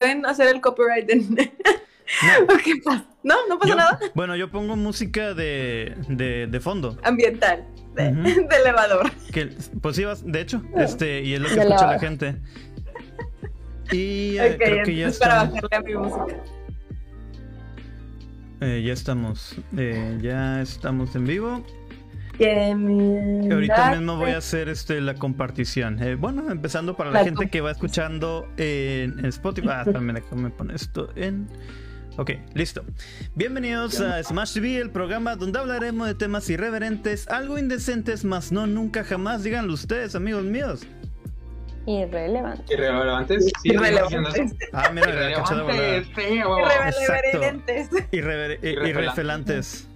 pueden hacer el copyright en... No. ¿No? ¿No pasa nada? Bueno, yo pongo música de, de, de fondo. Ambiental, de, elevador. Que, pues sí, de hecho, este, y es lo que escucha la gente. Y eh, creo que ya está. Para bajarle a mi música. Eh, ya estamos, eh, ya estamos en vivo. Ahorita mismo voy a hacer este la compartición. Eh, bueno, empezando para la, gente que va escuchando en, Spotify. Ah, también déjame poner esto en. Ok, listo. Bienvenidos a Smash TV, el programa donde hablaremos de temas irreverentes, algo indecentes, más no nunca jamás. Díganlo ustedes, amigos míos. Irrelevantes. Irrelevantes. Sí, irrelevantes. Ah, mira, irrelevantes. Irrelevantes.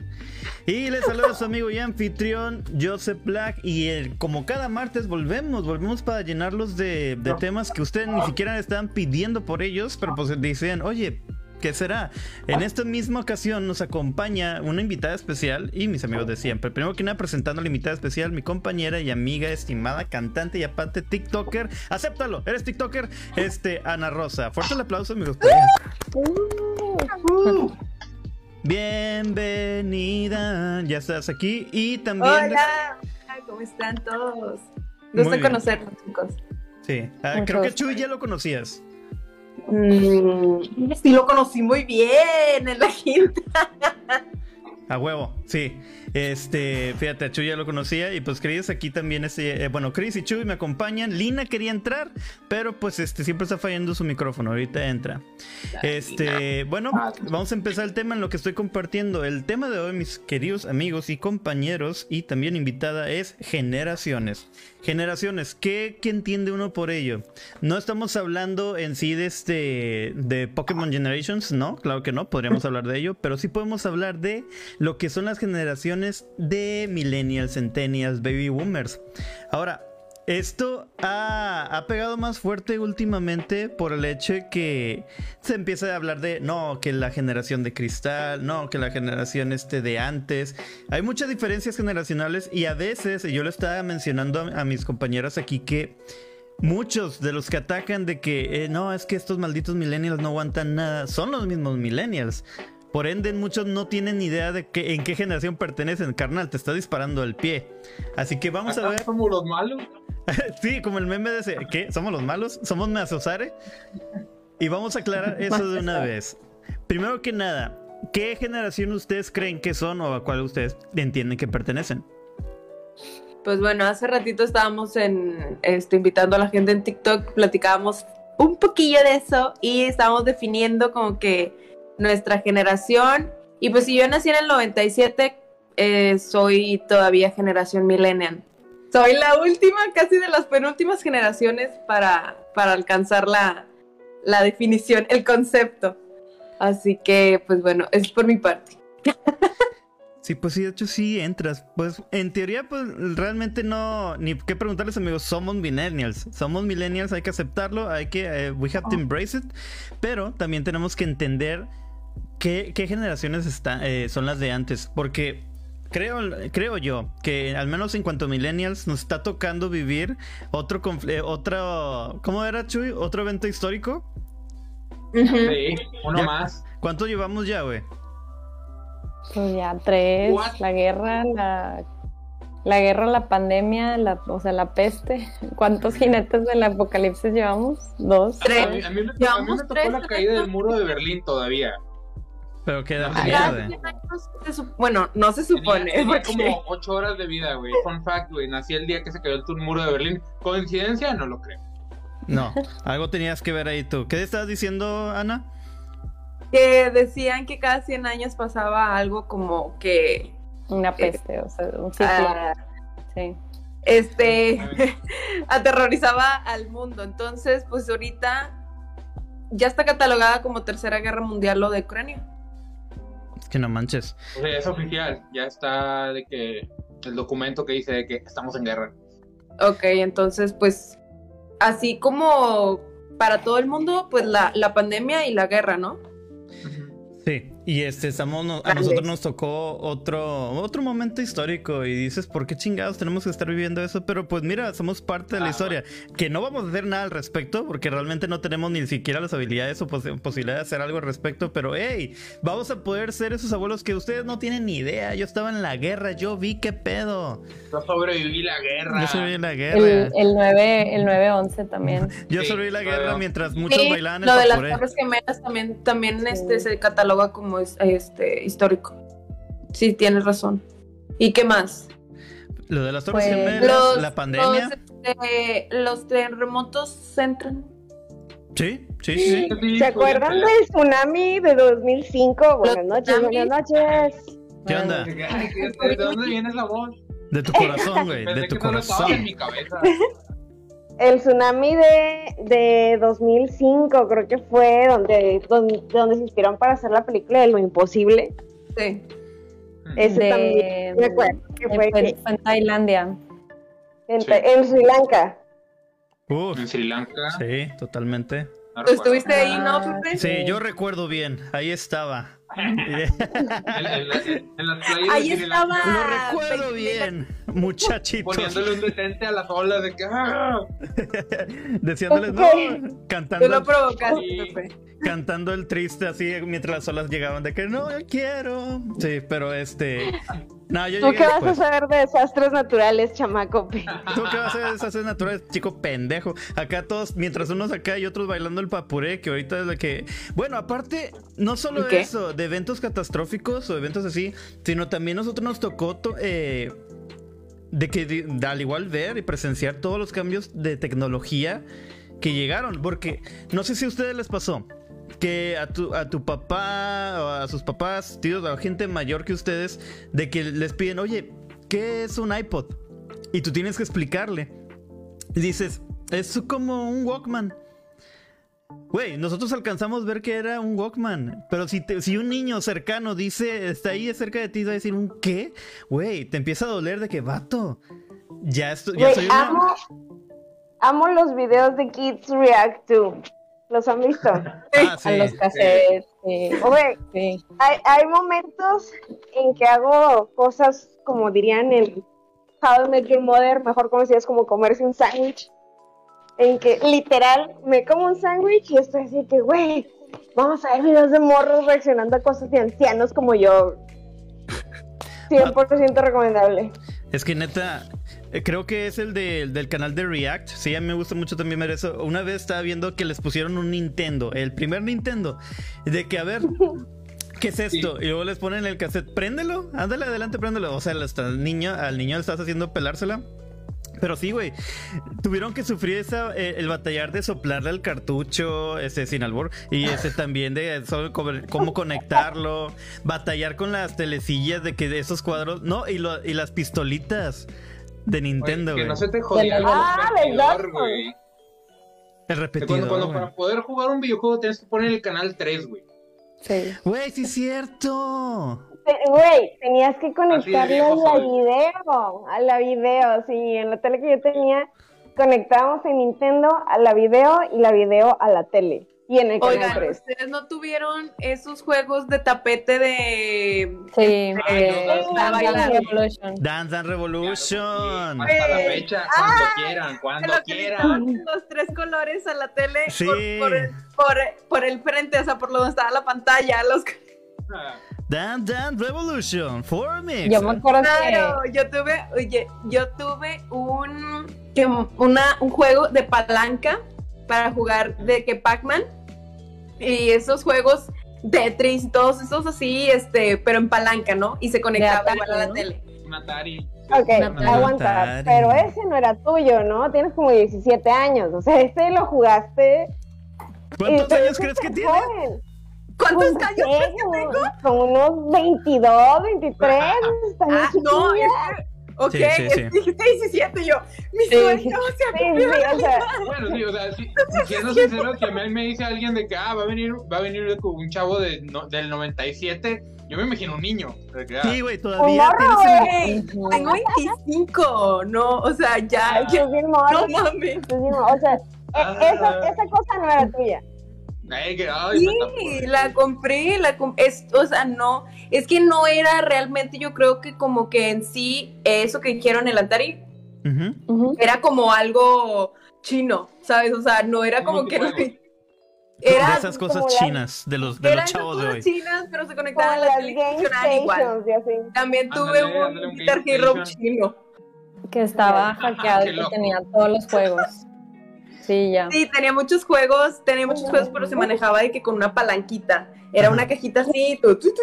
Y les saludo a su amigo y anfitrión Joseph Black. Y como cada martes volvemos, volvemos para llenarlos de, temas que ustedes ni siquiera estaban pidiendo por ellos, pero pues dicen, oye, ¿Qué será? En esta misma ocasión nos acompaña una invitada especial y mis amigos de siempre. Primero que nada, presentando a la invitada especial, mi compañera y amiga, estimada cantante y aparte TikToker. Acéptalo, eres TikToker, este, Ana Rosa. Fuerte el aplauso, amigos. Uh. Bienvenida, ya estás aquí y también. Hola, ¿cómo están todos? Gusto conocerlos, chicos. Sí, ah, creo que Chuy ya lo conocías. Mm, sí, lo conocí muy bien en la quinta. A huevo, sí. Este, fíjate, a Chuy ya lo conocía y pues Chris aquí también es, eh, bueno, Chris y Chuy me acompañan. Lina quería entrar, pero pues este siempre está fallando su micrófono. Ahorita entra. Este, bueno, vamos a empezar el tema en lo que estoy compartiendo. El tema de hoy, mis queridos amigos y compañeros y también invitada es generaciones. Generaciones, ¿qué, ¿qué, entiende uno por ello? No estamos hablando en sí de este de Pokémon Generations, no, claro que no, podríamos hablar de ello, pero sí podemos hablar de lo que son las generaciones de millennials, centennials, baby boomers. Ahora, esto ha, pegado más fuerte últimamente por el hecho de que se empieza a hablar de no, que la generación de cristal, no, que la generación este de antes. Hay muchas diferencias generacionales y a veces, yo lo estaba mencionando a, mis compañeras aquí que muchos de los que atacan de que eh, no, es que estos malditos millennials no aguantan nada, son los mismos millennials. Por ende, muchos no tienen idea de que, en qué generación pertenecen. Carnal, te está disparando el pie. Así que vamos a ver. ¿Somos los malos? sí, como el meme de ese. ¿Qué? ¿Somos los malos? ¿Somos Meazosare? Y vamos a aclarar eso de una vez. Primero que nada, ¿qué generación ustedes creen que son o a cuál ustedes entienden que pertenecen? Pues bueno, hace ratito estábamos en, este, invitando a la gente en TikTok, platicábamos un poquillo de eso y estábamos definiendo como que nuestra generación. Y pues si yo nací en el 97, eh, soy todavía generación millennial. Soy la última, casi de las penúltimas generaciones para, para alcanzar la, la definición, el concepto. Así que, pues bueno, es por mi parte. Sí, pues sí, de hecho sí entras. Pues en teoría, pues realmente no, ni qué preguntarles amigos, somos millennials. Somos millennials, hay que aceptarlo, hay que, eh, we have to embrace it. Pero también tenemos que entender ¿Qué, generaciones eh, son las de antes? Porque creo, creo yo que al menos en cuanto a millennials nos está tocando vivir otro, eh, otro ¿cómo era Chuy? ¿Otro evento histórico? Sí, uno más. ¿Cuánto llevamos ya, güey? Pues ya tres, la guerra, la, la guerra, la pandemia, la, o sea, la peste. ¿Cuántos jinetes del apocalipsis llevamos? Dos. Tres. A mí, me, tocó la caída del muro de Berlín todavía. Pero queda Bueno, no se supone. Fue como ocho horas de vida, güey. Fun fact, güey. Nací el día que se cayó el muro de Berlín. ¿Coincidencia? No lo creo. No, algo tenías que ver ahí tú. ¿Qué estabas diciendo, Ana? Que decían que cada 100 años pasaba algo como que... Una eh, peste, o sea, un ciclo. Ah, sí. Este, aterrorizaba al mundo. Entonces, pues ahorita ya está catalogada como Tercera Guerra Mundial lo de Ucrania. Que no manches. O sea, es oficial, ya está de que el documento que dice de que estamos en guerra. Ok, entonces pues así como para todo el mundo, pues la, la pandemia y la guerra, ¿no? Sí, Y este, estamos, no- a Grandes. nosotros nos tocó otro, otro momento histórico y dices, ¿por qué chingados tenemos que estar viviendo eso? Pero pues mira, somos parte de la Ah, historia, que no vamos a hacer nada al respecto porque realmente no tenemos ni siquiera las habilidades o pos- posibilidad de hacer algo al respecto, pero hey, vamos a poder ser esos abuelos que ustedes no tienen ni idea. Yo estaba en la guerra, yo vi qué pedo. Yo sobreviví la guerra. Yo sobreviví la guerra. El, el 9, el 9-11 también. Yo Sí, sobreviví la guerra mientras muchos Sí, bailaban el lo de las. Torres Gemelas también, también Sí. este, se cataloga como es- este, histórico. Sí, tienes razón. ¿Y qué más? Lo de las torres Pues, gemelas, la pandemia. Los, este, los terremotos entran. Sí, sí, sí. Sí, ¿Se acuerdan del tsunami de 2005? Buenas Los noches, buenas noches. ¿Qué onda? ¿De dónde viene esa voz? De tu corazón, güey, de tu estaba en corazón. mi cabeza. El tsunami de, de 2005 creo que fue donde, donde, donde se inspiraron para hacer la película de Lo Imposible. Sí. Ese De- también me acuerdo que fue fue, que- fue en Tailandia. en, Sí. en Sri Lanka. Uf, En Sri Lanka. sí, totalmente. no ¿Tú recuerdo. estuviste ahí, no, Ah? Sí, yo recuerdo bien, ahí estaba. En, en la- en las playas Ahí estaba. Lo recuerdo bien, muchachitos. Poniéndole un detente a las olas de que. ¡ah! Diciéndoles, Ok. no, Tú lo cantando, provocaste, Sí. Pepe. cantando el triste así mientras las olas llegaban de que no, yo quiero. Sí, pero este. No, yo ¿Tú qué vas a saber de desastres naturales, chamaco? ¿Tú qué vas a hacer desastres naturales, chico pendejo? Acá todos, mientras unos acá y otros bailando el papuré, que ahorita es la que. Bueno, aparte, no solo eso, de eventos catastróficos o eventos así, sino también nosotros nos tocó to- eh, de que de- al igual ver y presenciar todos los cambios de tecnología que llegaron. Porque no sé si a ustedes les pasó. Que a tu, a tu papá o a sus papás, tíos, a gente mayor que ustedes, de que les piden, oye, ¿qué es un iPod? Y tú tienes que explicarle. Y dices, es como un Walkman. Güey, nosotros alcanzamos a ver que era un Walkman. Pero si, te- si un niño cercano dice, está ahí cerca de ti, va a decir un qué, güey, te empieza a doler de que vato. Ya, esto, ya Güey, soy una. amo, amo los videos de Kids React to. ¿Los han visto? Ah, sí. A los cassettes. Sí. Sí. hay, hay momentos en que hago cosas como dirían en How I Met Your Mother, mejor conocidas como comerse un sándwich, en que literal me como un sándwich y estoy así que, güey, vamos a ver videos de morros reaccionando a cosas de ancianos como yo. 100% recomendable. Es que neta, creo que es el de- del canal de React. Sí, a mí me gusta mucho también ver eso. Una vez estaba viendo que les pusieron un Nintendo, el primer Nintendo, de que a ver. ¿Qué es esto? Y luego les ponen el cassette, préndelo, ándale adelante, préndelo. O sea, hasta el niño, al niño le estás haciendo pelársela. Pero sí, güey. Tuvieron que sufrir esa, eh, el batallar de soplarle al cartucho, ese sin albur, y ese también de cómo, conectarlo, batallar con las telecillas de que esos cuadros, no, y, lo- y las pistolitas de Nintendo, que güey. no se te jodía el Ah, repetidor, ¿verdad? güey. El Que repetidor. Cuando, cuando para poder jugar un videojuego tienes que poner el canal 3, güey. Sí. Güey, sí es cierto. Güey, tenías que conectarle a la video, a la video, sí, en la tele que yo tenía, conectábamos el Nintendo a la video y la video a la tele. El canal Oigan, 3. ¿ustedes no tuvieron esos juegos de tapete de... Sí. Ay, eh, no, no, para bailar. Revolution. Dance Dance Revolution. Hasta la fecha, cuando quieran, cuando lo que quieran. los tres colores a la tele Sí. por, por el, por, por el frente, o sea, por donde estaba la pantalla. Los... Ah, Dance Dance Revolution. For Mix. Yo me acuerdo Claro, yo tuve, oye, yo tuve un, que- una, un juego de palanca para jugar de que Pac-Man y esos juegos Tetris y todos esos así, este, pero en palanca, ¿no? Y se conectaba Atari, igual a la ¿no? tele. Atari. Ok, aguanta, pero ese no era tuyo, ¿no? Tienes como 17 años, o sea, este lo jugaste. ¿Cuántos y años crees que tiene? joven. ¿Cuántos Pues, años crees que tengo? Como unos 22, 23, está bien Ah, no, chiquilla. es que, ok, Sí, sí, sí. que dijiste 17 yo, mi Sí. sueño se Sí, ha sí, cumplido. o sea, Bueno, sí, o sea, sí, siendo sincero, si a mí me dice alguien de que ah, va a venir, va a venir un chavo de, no- del 97, yo me imagino un niño. que, ah, Sí, güey, todavía morro, tienes Güey, Ujú. Tengo 25, no, o sea, ya, Ay, ya, estás bien morro, no mames. O sea, e- Ah. esa, esa cosa no era tuya. Ay, que, ay, me tapó. Sí, la compré, la com- es, o sea, no, es que no era realmente, yo creo que como que en sí, eso que dijeron el. Ujú. era como algo chino, ¿sabes? O sea, no era como que... Multijuegos. Era de esas cosas chinas, de los, de los chavos de hoy. chinas, pero se conectaban a la las tele y game funcionaban igual. También tuve Ándale, un Guitar Hero chino. Que estaba hackeado y que tenía todos los juegos. Sí, ya. Sí, tenía muchos juegos, tenía muchos juegos, pero se manejaba de que con una palanquita. Era Ajá. una cajita así, tu, tu, tu,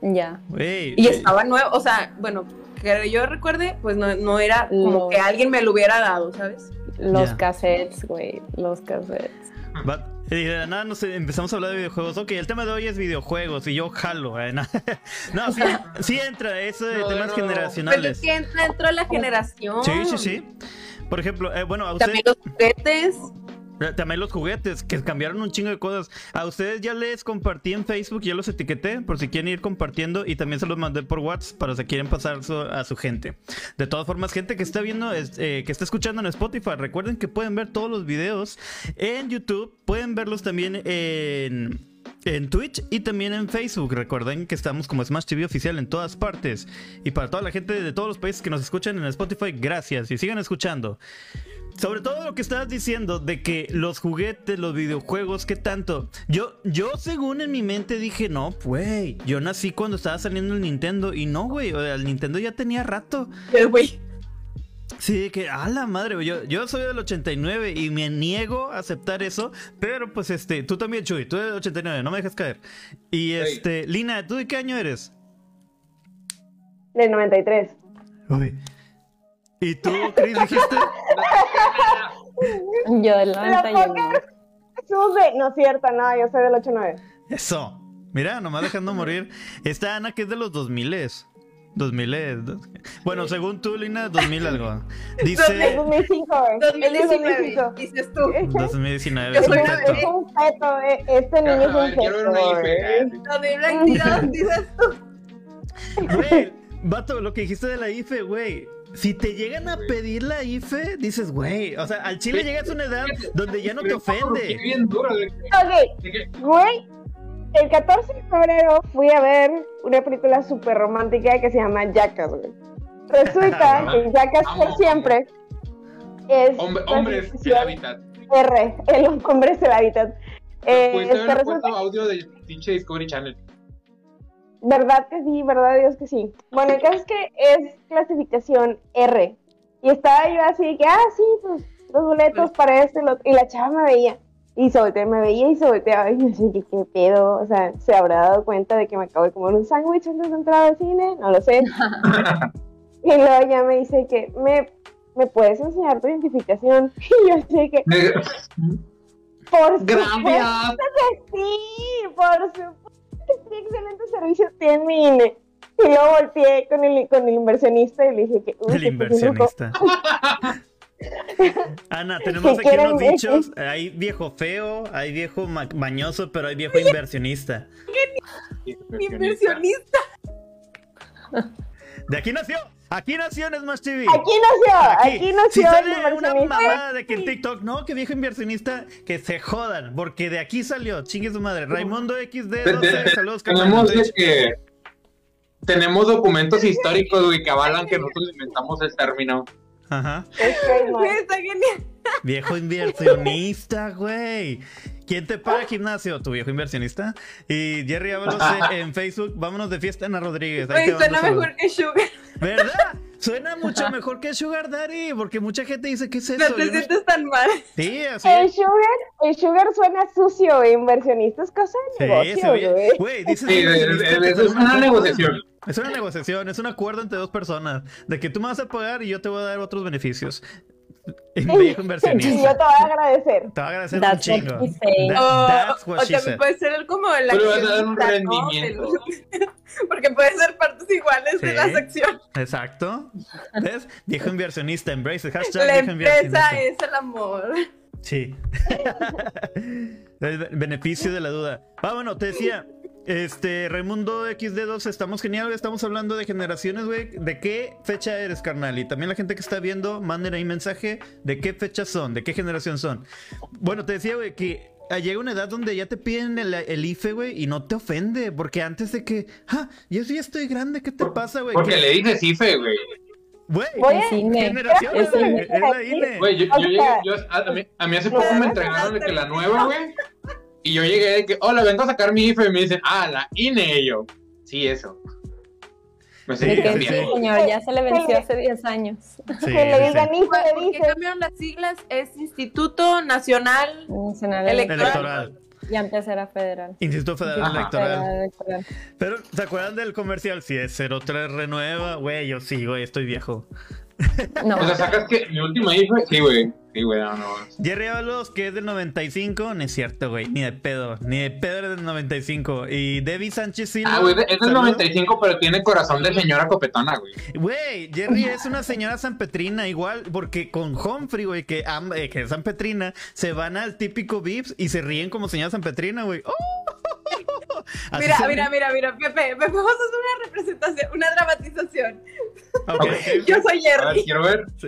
Ya. Güey, y eh, estaba nuevo, o sea, bueno, que yo recuerde, pues no, no era como Los- que alguien me lo hubiera dado, ¿sabes? Los Ya. cassettes, güey. Los cassettes. De la nada nos empezamos a hablar de videojuegos. Ok, el tema de hoy es videojuegos y yo jalo. eh, no, No, sí, sí entra eso de No, temas no. Generacionales. es que entra dentro de la generación. Sí, sí, sí. Por ejemplo, eh, bueno, a También ustedes, los juguetes. eh, también los juguetes, que cambiaron un chingo de cosas. A ustedes ya les compartí en Facebook, ya los etiqueté, por si quieren ir compartiendo, y también se los mandé por WhatsApp para si quieren pasar su- a su gente. De todas formas, gente que está viendo, eh, que está escuchando en Spotify, recuerden que pueden ver todos los videos en YouTube, pueden verlos también en... En Twitch y también en Facebook. Recuerden que estamos como Smash TV oficial en todas partes. Y para toda la gente de todos los países que nos escuchan en Spotify, gracias y sigan escuchando. Sobre todo lo que estabas diciendo de que los juguetes, los videojuegos, ¿qué tanto? Yo, yo según en mi mente dije, no, güey, yo nací cuando estaba saliendo el Nintendo y no, güey, el Nintendo ya tenía rato. Güey, Sí, que a la madre, yo, yo soy del 89 y me niego a aceptar eso, pero pues este, tú también, Chuy, tú eres del 89, no me dejes caer. Y este, Lina, ¿tú de qué año eres? Del 93. Uy. ¿Y tú, Chris, dijiste? Yo del La 91. Sube. No es cierto, no, yo soy del 89. Eso. Mira, nomás dejando morir. Esta Ana que es de los 2000 2000 Bueno, según tú, Lina, 2000 algo. Dice 2005, güey. Es del 2019, 2005. dices tú. 2019. Yo es soy un una feto. Es un feto, eh, este niño es A un ver, quiero ver feto. una güey. IFE. 2022, dices tú. Güey, vato, lo que dijiste de la IFE, güey. Si te llegan a pedir la IFE, dices, güey. O sea, al chile llegas a una edad donde ya no te ofende. Ok, güey, el 14 de febrero fui a ver una película súper romántica que se llama Jackass, güey. Resulta que Jackass por siempre es hombre- Hombres clasificación hábitat. R, el hombre es el hábitat. Eh, Pudiste este, resulta puesto audio del pinche Discovery Channel. Verdad que sí, verdad Dios que sí. Bueno, el caso es que es clasificación R. Y estaba yo así que, ah, sí, pues los boletos para este, lo- y la chava me veía. Y se volteaba, me veía y se volteaba. Y yo que, ¿qué pedo? O sea, ¿se habrá dado cuenta de que me acabo de comer un sándwich antes de entrar al cine? No lo sé. y luego ya me dice que, ¿me, ¿me puedes enseñar tu identificación? Y yo así que, por supuesto Gracias. que sí, por supuesto que sí, excelente servicio tiene mi INE. Y luego volteé con el, con el inversionista y le dije que... uy, El inversionista. Ana, tenemos aquí unos dichos. Hay viejo feo, hay viejo ma- mañoso, pero hay viejo inversionista. Inversionista. De aquí nació. Aquí nació en Smash TV. Aquí nació, aquí, nació si sale una mamada de que en TikTok, no, que viejo inversionista, que se jodan, porque de aquí salió, chingue su madre. Raimundo XD12, saludos. Tenemos de que tenemos documentos históricos, güey, que avalan que nosotros inventamos el término. Ajá. Está genial. Viejo inversionista, güey. ¿Quién te paga gimnasio? Tu viejo inversionista. Y Jerry Ábalos eh, en Facebook, vámonos de fiesta Ana Rodríguez. Ahí te suena saludos. mejor que Sugar. ¿Verdad? Suena mucho mejor que Sugar Daddy, porque mucha gente dice, ¿qué es No eso? te no- sientes tan mal. Sí, así El es. sugar, el sugar suena sucio, e inversionista es cosa de Sí, negocio, güey. Güey, dices Sí, es, te una negociación. Es una negociación, es un acuerdo entre dos personas. De que tú me vas a pagar y yo te voy a dar otros beneficios. Y yo inversionista. te voy a agradecer. Te va a agradecer That's what chingo. he said. That- O, that's what o she también said. puede ser el como el Tú le vas a dar un accionista, ¿no? rendimiento. Del- Porque puede ser partes iguales de Sí. las acciones. Exacto. ¿Ves? Viejo inversionista, embrace. Hashtag La empresa inversionista. es el amor. Sí. el beneficio de la duda. Ah, bueno, te decía. Este, Raimundo XD2, estamos genial, estamos hablando de generaciones, güey. ¿De qué fecha eres, carnal? Y también la gente que está viendo, manden ahí mensaje de qué fechas son, de qué generación son. Bueno, te decía, güey, que llega una edad donde ya te piden el, el IFE, güey, y no te ofende, porque antes de que, ah, yo sí estoy grande, ¿qué te pasa, güey? Porque ¿Qué- le dices IFE, güey. Güey, generación, es la INE. Güey, yo, O yo llegué, sea- yo, a, a mí, a mí hace poco me entregaron de que la nueva, güey. Y yo llegué de que, hola, vengo a sacar mi IFE. Y me dicen, ah, la INE. Y yo, sí, eso. Me Sí, sí, sí, señor, ya se le venció hace 10 años. Sí, que le digan ¿Por le qué dices. cambiaron las siglas? Es Instituto Nacional. Nacional Electoral. Electoral. Y antes era federal. Instituto Federal Ajá. Electoral. Federal electoral. Pero, ¿se acuerdan del comercial? Si es 03 renueva, güey, yo sí, güey, estoy viejo. No, O sea, sacas que mi última IFE. Sí, güey. Sí, güey, no, no. Jerry Ábalos, que es del 95, no es cierto, güey, ni de pedo, ni de pedo eres del 95. Y Debbie Sánchez Silva. Ah, güey, es del saludos. 95, pero tiene corazón de señora copetona, güey. Güey, Jerry es una señora sanpetrina igual, porque con Humphrey, güey, que, am- eh, que es sanpetrina, se van al típico Vips y se ríen como señora sanpetrina, güey. ¡Oh! Mira, se mira, mira, mira, Pepe, Pepe, vamos a hacer una representación, una dramatización. Yo soy A ver, Jerry, quiero ver. tú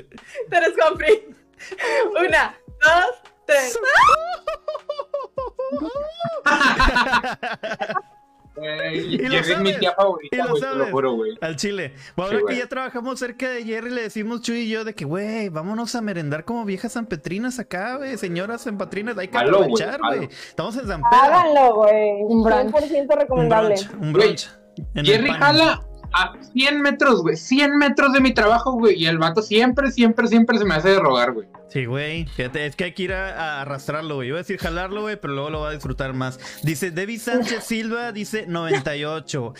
eres Humphrey. Una, dos, tres. Y lo Jerry es mi sabes, tía y favorita, lo güey, te lo sabes. juro, güey. Al chile. Bueno, Sí, ahora que ya trabajamos cerca de Jerry, le decimos Chuy y yo de que, güey, vámonos a merendar como viejas sanpetrinas acá, güey. Señoras sanpetrinas, hay que aprovechar, güey. Estamos en San Pedro. Háganlo, güey. Un brunch. 100% Un recomendable. brunch, un brunch. en el Jerry jala a 100 metros, güey. 100 metros de mi trabajo, güey. Y el vato siempre, siempre, siempre se me hace de rogar, güey. Sí, güey. Fíjate, es que hay que ir a, a arrastrarlo, güey. Iba a decir jalarlo, güey, pero luego lo va a disfrutar más. Dice Debbie Sánchez Silva, dice 98.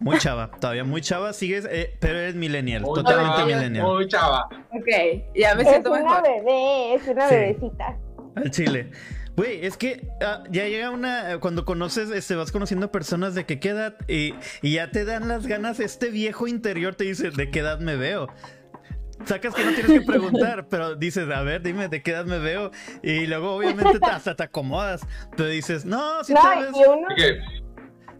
Muy chava, todavía muy chava. Sigues, eh, pero eres millennial, Muy totalmente chava, millennial. Muy chava. Ok, ya me Es siento una mejor. bebé, es una Sí. bebecita. Al chile. Güey, es que ah, ya llega una. eh, Cuando conoces, este, vas conociendo personas de qué edad y, y ya te dan las ganas. Este viejo interior te dice, ¿de qué edad me veo? Sacas que no tienes que preguntar, pero dices, a ver, dime de qué edad me veo. Y luego, obviamente, te- hasta te acomodas. Pero dices, no, si No, te ves. y uno y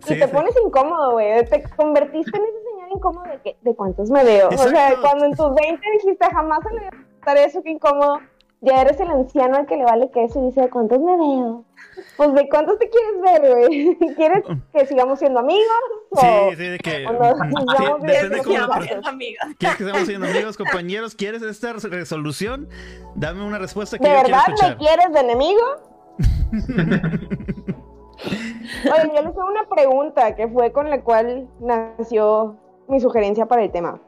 Sí, te sí. pones incómodo, güey. Te convertiste en ese señor incómodo de que, ¿de cuántos me veo? O sea, cuando en tus 20 dijiste, jamás se me va a eso, qué incómodo. Ya eres el anciano al que le vale que eso y dice, ¿de cuántos me veo? Pues, ¿de cuántos te quieres ver, güey? ¿Quieres que sigamos siendo amigos? Sí, O- sí, de que. o mm, sigamos sí, viendo depende que cómo sigamos siendo. ¿Quieres que seamos siendo amigos, compañeros? ¿Quieres esta resolución? Dame una respuesta que ¿De yo quiero verdad me quieres de enemigo? Oye, yo les hago una pregunta que fue con la cual nació mi sugerencia para el tema.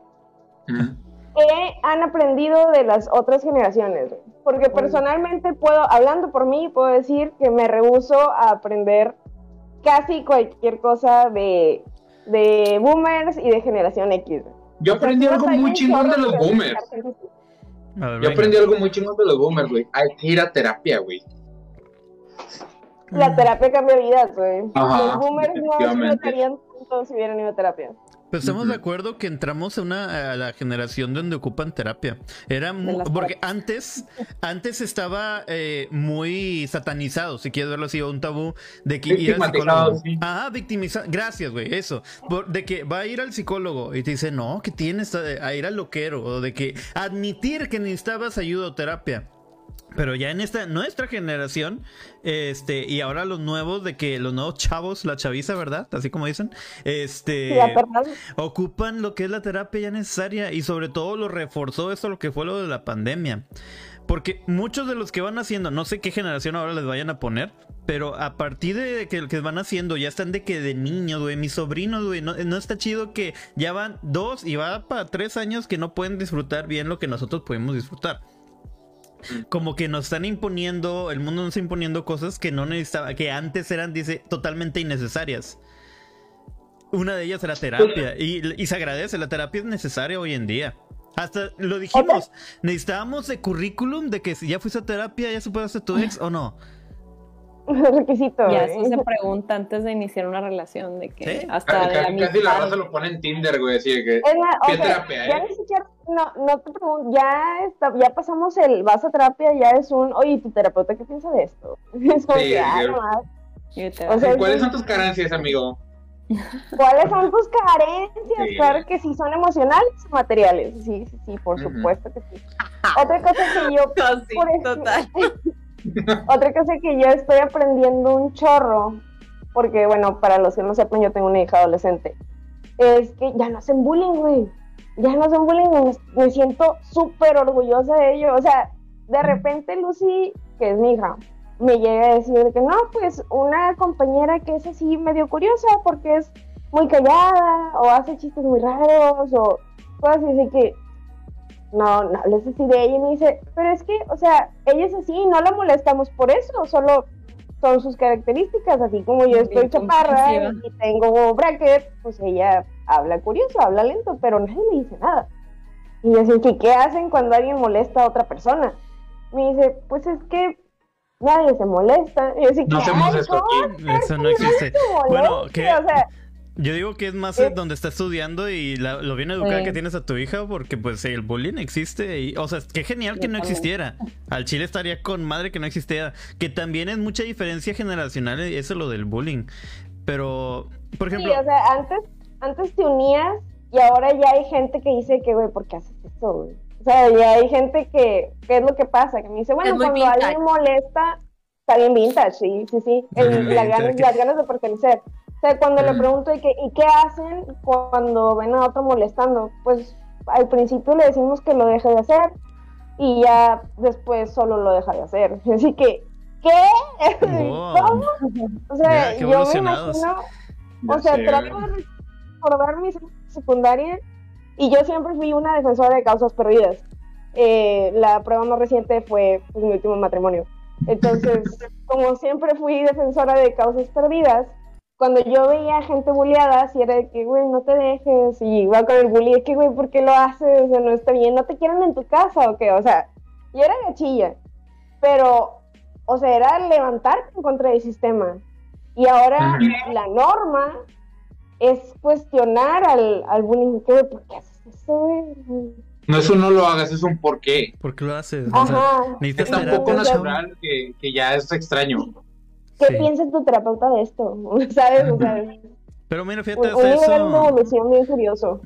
mm, ¿Qué han aprendido de las otras generaciones? Porque personalmente puedo, hablando por mí, puedo decir que me rehuso a aprender casi cualquier cosa de, de boomers y de generación X. Yo O sea, aprendí algo muy chingón de los boomers. ver, Yo aprendí algo muy chingón de los boomers, güey. Hay que ir a terapia, güey. La terapia cambia vidas, güey. Los boomers no explotarían tanto si hubieran ido a terapia. Pues estamos de acuerdo que entramos a una a la generación donde ocupan terapia. Era porque antes antes estaba eh, muy satanizado, si quieres verlo así, un tabú de que ir al psicólogo. sí. Ajá, victimizado. Gracias, güey, eso. Por- de que va a ir al psicólogo y te dice, "No, que tienes a a ir al loquero" o de que admitir que necesitabas ayuda o terapia. Pero ya en esta nuestra generación, este, y ahora los nuevos, de que los nuevos chavos, la chaviza, ¿verdad? Así como dicen, este, Sí, ocupan lo que es la terapia ya necesaria y sobre todo lo reforzó esto lo que fue lo de la pandemia. Porque muchos de los que van haciendo, no sé qué generación ahora les vayan a poner, pero a partir de que, que van haciendo, ya están de que de niños, güey, mis sobrinos, güey, no, no está chido que ya van dos y va para tres años que no pueden disfrutar bien lo que nosotros podemos disfrutar. Como que nos están imponiendo, el mundo nos está imponiendo cosas que no necesitaba, que antes eran, dice, totalmente innecesarias. Una de ellas era terapia. Y, y se agradece, la terapia es necesaria hoy en día. Hasta lo dijimos, necesitábamos de currículum de que si ya fuiste a terapia, ya superaste a tu ex o no. requisito. Ya güey. eso se pregunta antes de iniciar una relación, de que Sí. hasta de la Casi, casi la raza lo pone en Tinder, güey. Así de que. Es ¿Qué terapia, ya eh? ni siquiera, no, no te pregunto, ya, está, ya pasamos el vas a terapia, ya es un, oye, ¿tu terapeuta qué piensa de esto? Es como Sí, que, ah, Y O sea, ¿Cuáles son tus carencias, amigo? ¿cuáles son tus carencias? Sí. Claro que sí, son emocionales o materiales, sí, sí, sí, por supuesto que sí. Otra cosa que yo, No, sí, por ejemplo, total. Otra cosa que yo estoy aprendiendo un chorro, porque bueno, para los que no sepan, yo tengo una hija adolescente, es que ya no hacen bullying, güey. Ya no hacen bullying, me, me siento súper orgullosa de ello. O sea, de repente Lucy, que es mi hija, me llega a decir que no, pues una compañera que es así medio curiosa porque es muy callada o hace chistes muy raros o cosas así que no, no hables así de ella y me dice, pero es que, o sea, ella es así, no la molestamos por eso, solo son sus características, así como yo estoy chaparra y tengo bracket, pues ella habla curioso, habla lento, pero nadie le dice nada. Y yo así, ¿qué hacen cuando alguien molesta a otra persona? Me dice, pues es que nadie se molesta. Y yo así, No ¿qué? hacemos esto ¿cómo aquí. hacer Eso no que existe. Bueno? ¿qué? O sea, Yo digo que es más Eh. donde está estudiando y la- lo bien educada Sí. que tienes a tu hija, porque pues el bullying existe. Y, o sea, qué genial que no existiera. Al chile estaría con madre que no existiera. Que también es mucha diferencia generacional, eso lo del bullying. Pero, por sí, ejemplo, o sea, antes, antes te unías y ahora ya hay gente que dice que, güey, ¿por qué haces eso, güey? O sea, ya hay gente que, ¿qué es lo que pasa? Que me dice, bueno, cuando vintage. alguien molesta, está bien vintage, sí, sí, sí, el- ganas, las ganas de pertenecer. O sea, cuando le pregunto, ¿y qué, ¿y qué hacen cuando ven a otro molestando? Pues al principio le decimos que lo deje de hacer y ya después solo lo deja de hacer. Así que, ¿qué? Wow. ¿Cómo? O sea, Mira, yo me imagino, o sea, sé, trato de recordar mi secundaria y yo siempre fui una defensora de causas perdidas. Eh, la prueba más reciente fue pues, mi último matrimonio. Entonces, como siempre fui defensora de causas perdidas, cuando yo veía gente bulleada, si era de que, güey, no te dejes, y iba con el bully, de que, güey, ¿por qué lo haces? O sea, no está bien, no te quieren en tu casa, o qué, o sea, yo era gachilla, pero, o sea, era levantarte en contra del sistema. Y ahora la norma es cuestionar al, al bullying, que, güey, ¿por qué haces eso, güey? No es un no lo hagas, es un por qué. ¿por qué lo haces? O sea, Ajá. Es tan poco natural que, que ya es extraño. ¿Qué Sí. piensa tu terapeuta de esto? ¿Sabes? O sea, un, Pero mira, fíjate, un de eso evolución bien curioso.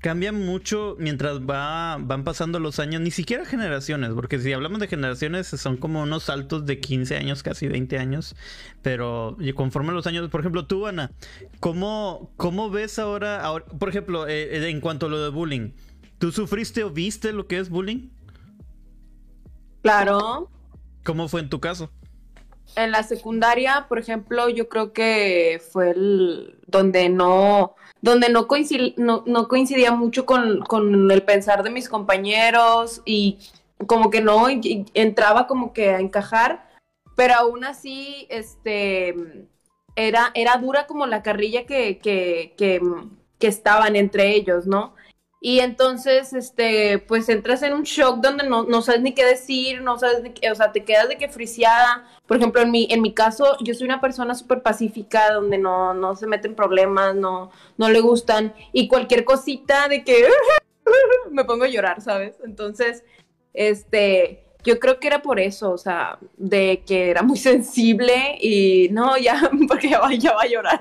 cambia mucho mientras va, van pasando los años, ni siquiera generaciones, porque si hablamos de generaciones son como unos saltos de 15 años, casi 20 años, pero conforme los años, por ejemplo, tú, Ana, ¿cómo, cómo ves ahora, ahora por ejemplo, eh, eh, en cuanto a lo de bullying? ¿Tú sufriste o viste lo que es bullying? Claro. ¿Cómo fue en tu caso? En la secundaria, por ejemplo, yo creo que fue el donde no, donde no, coincid- no, no coincidía mucho con, con el pensar de mis compañeros y como que no entraba como que a encajar, pero aún así, este, era, era dura como la carrilla que, que, que, que estaban entre ellos, ¿no? Y entonces, este, pues entras en un shock donde no, no sabes ni qué decir, no sabes ni qué, o sea, te quedas de que friseada. Por ejemplo, en mi, en mi caso, yo soy una persona súper pacífica, donde no, no se meten problemas, no, no le gustan. Y cualquier cosita de que me pongo a llorar, ¿sabes? Entonces, este, yo creo que era por eso, o sea, de que era muy sensible y no, ya, porque ya va, ya va a llorar.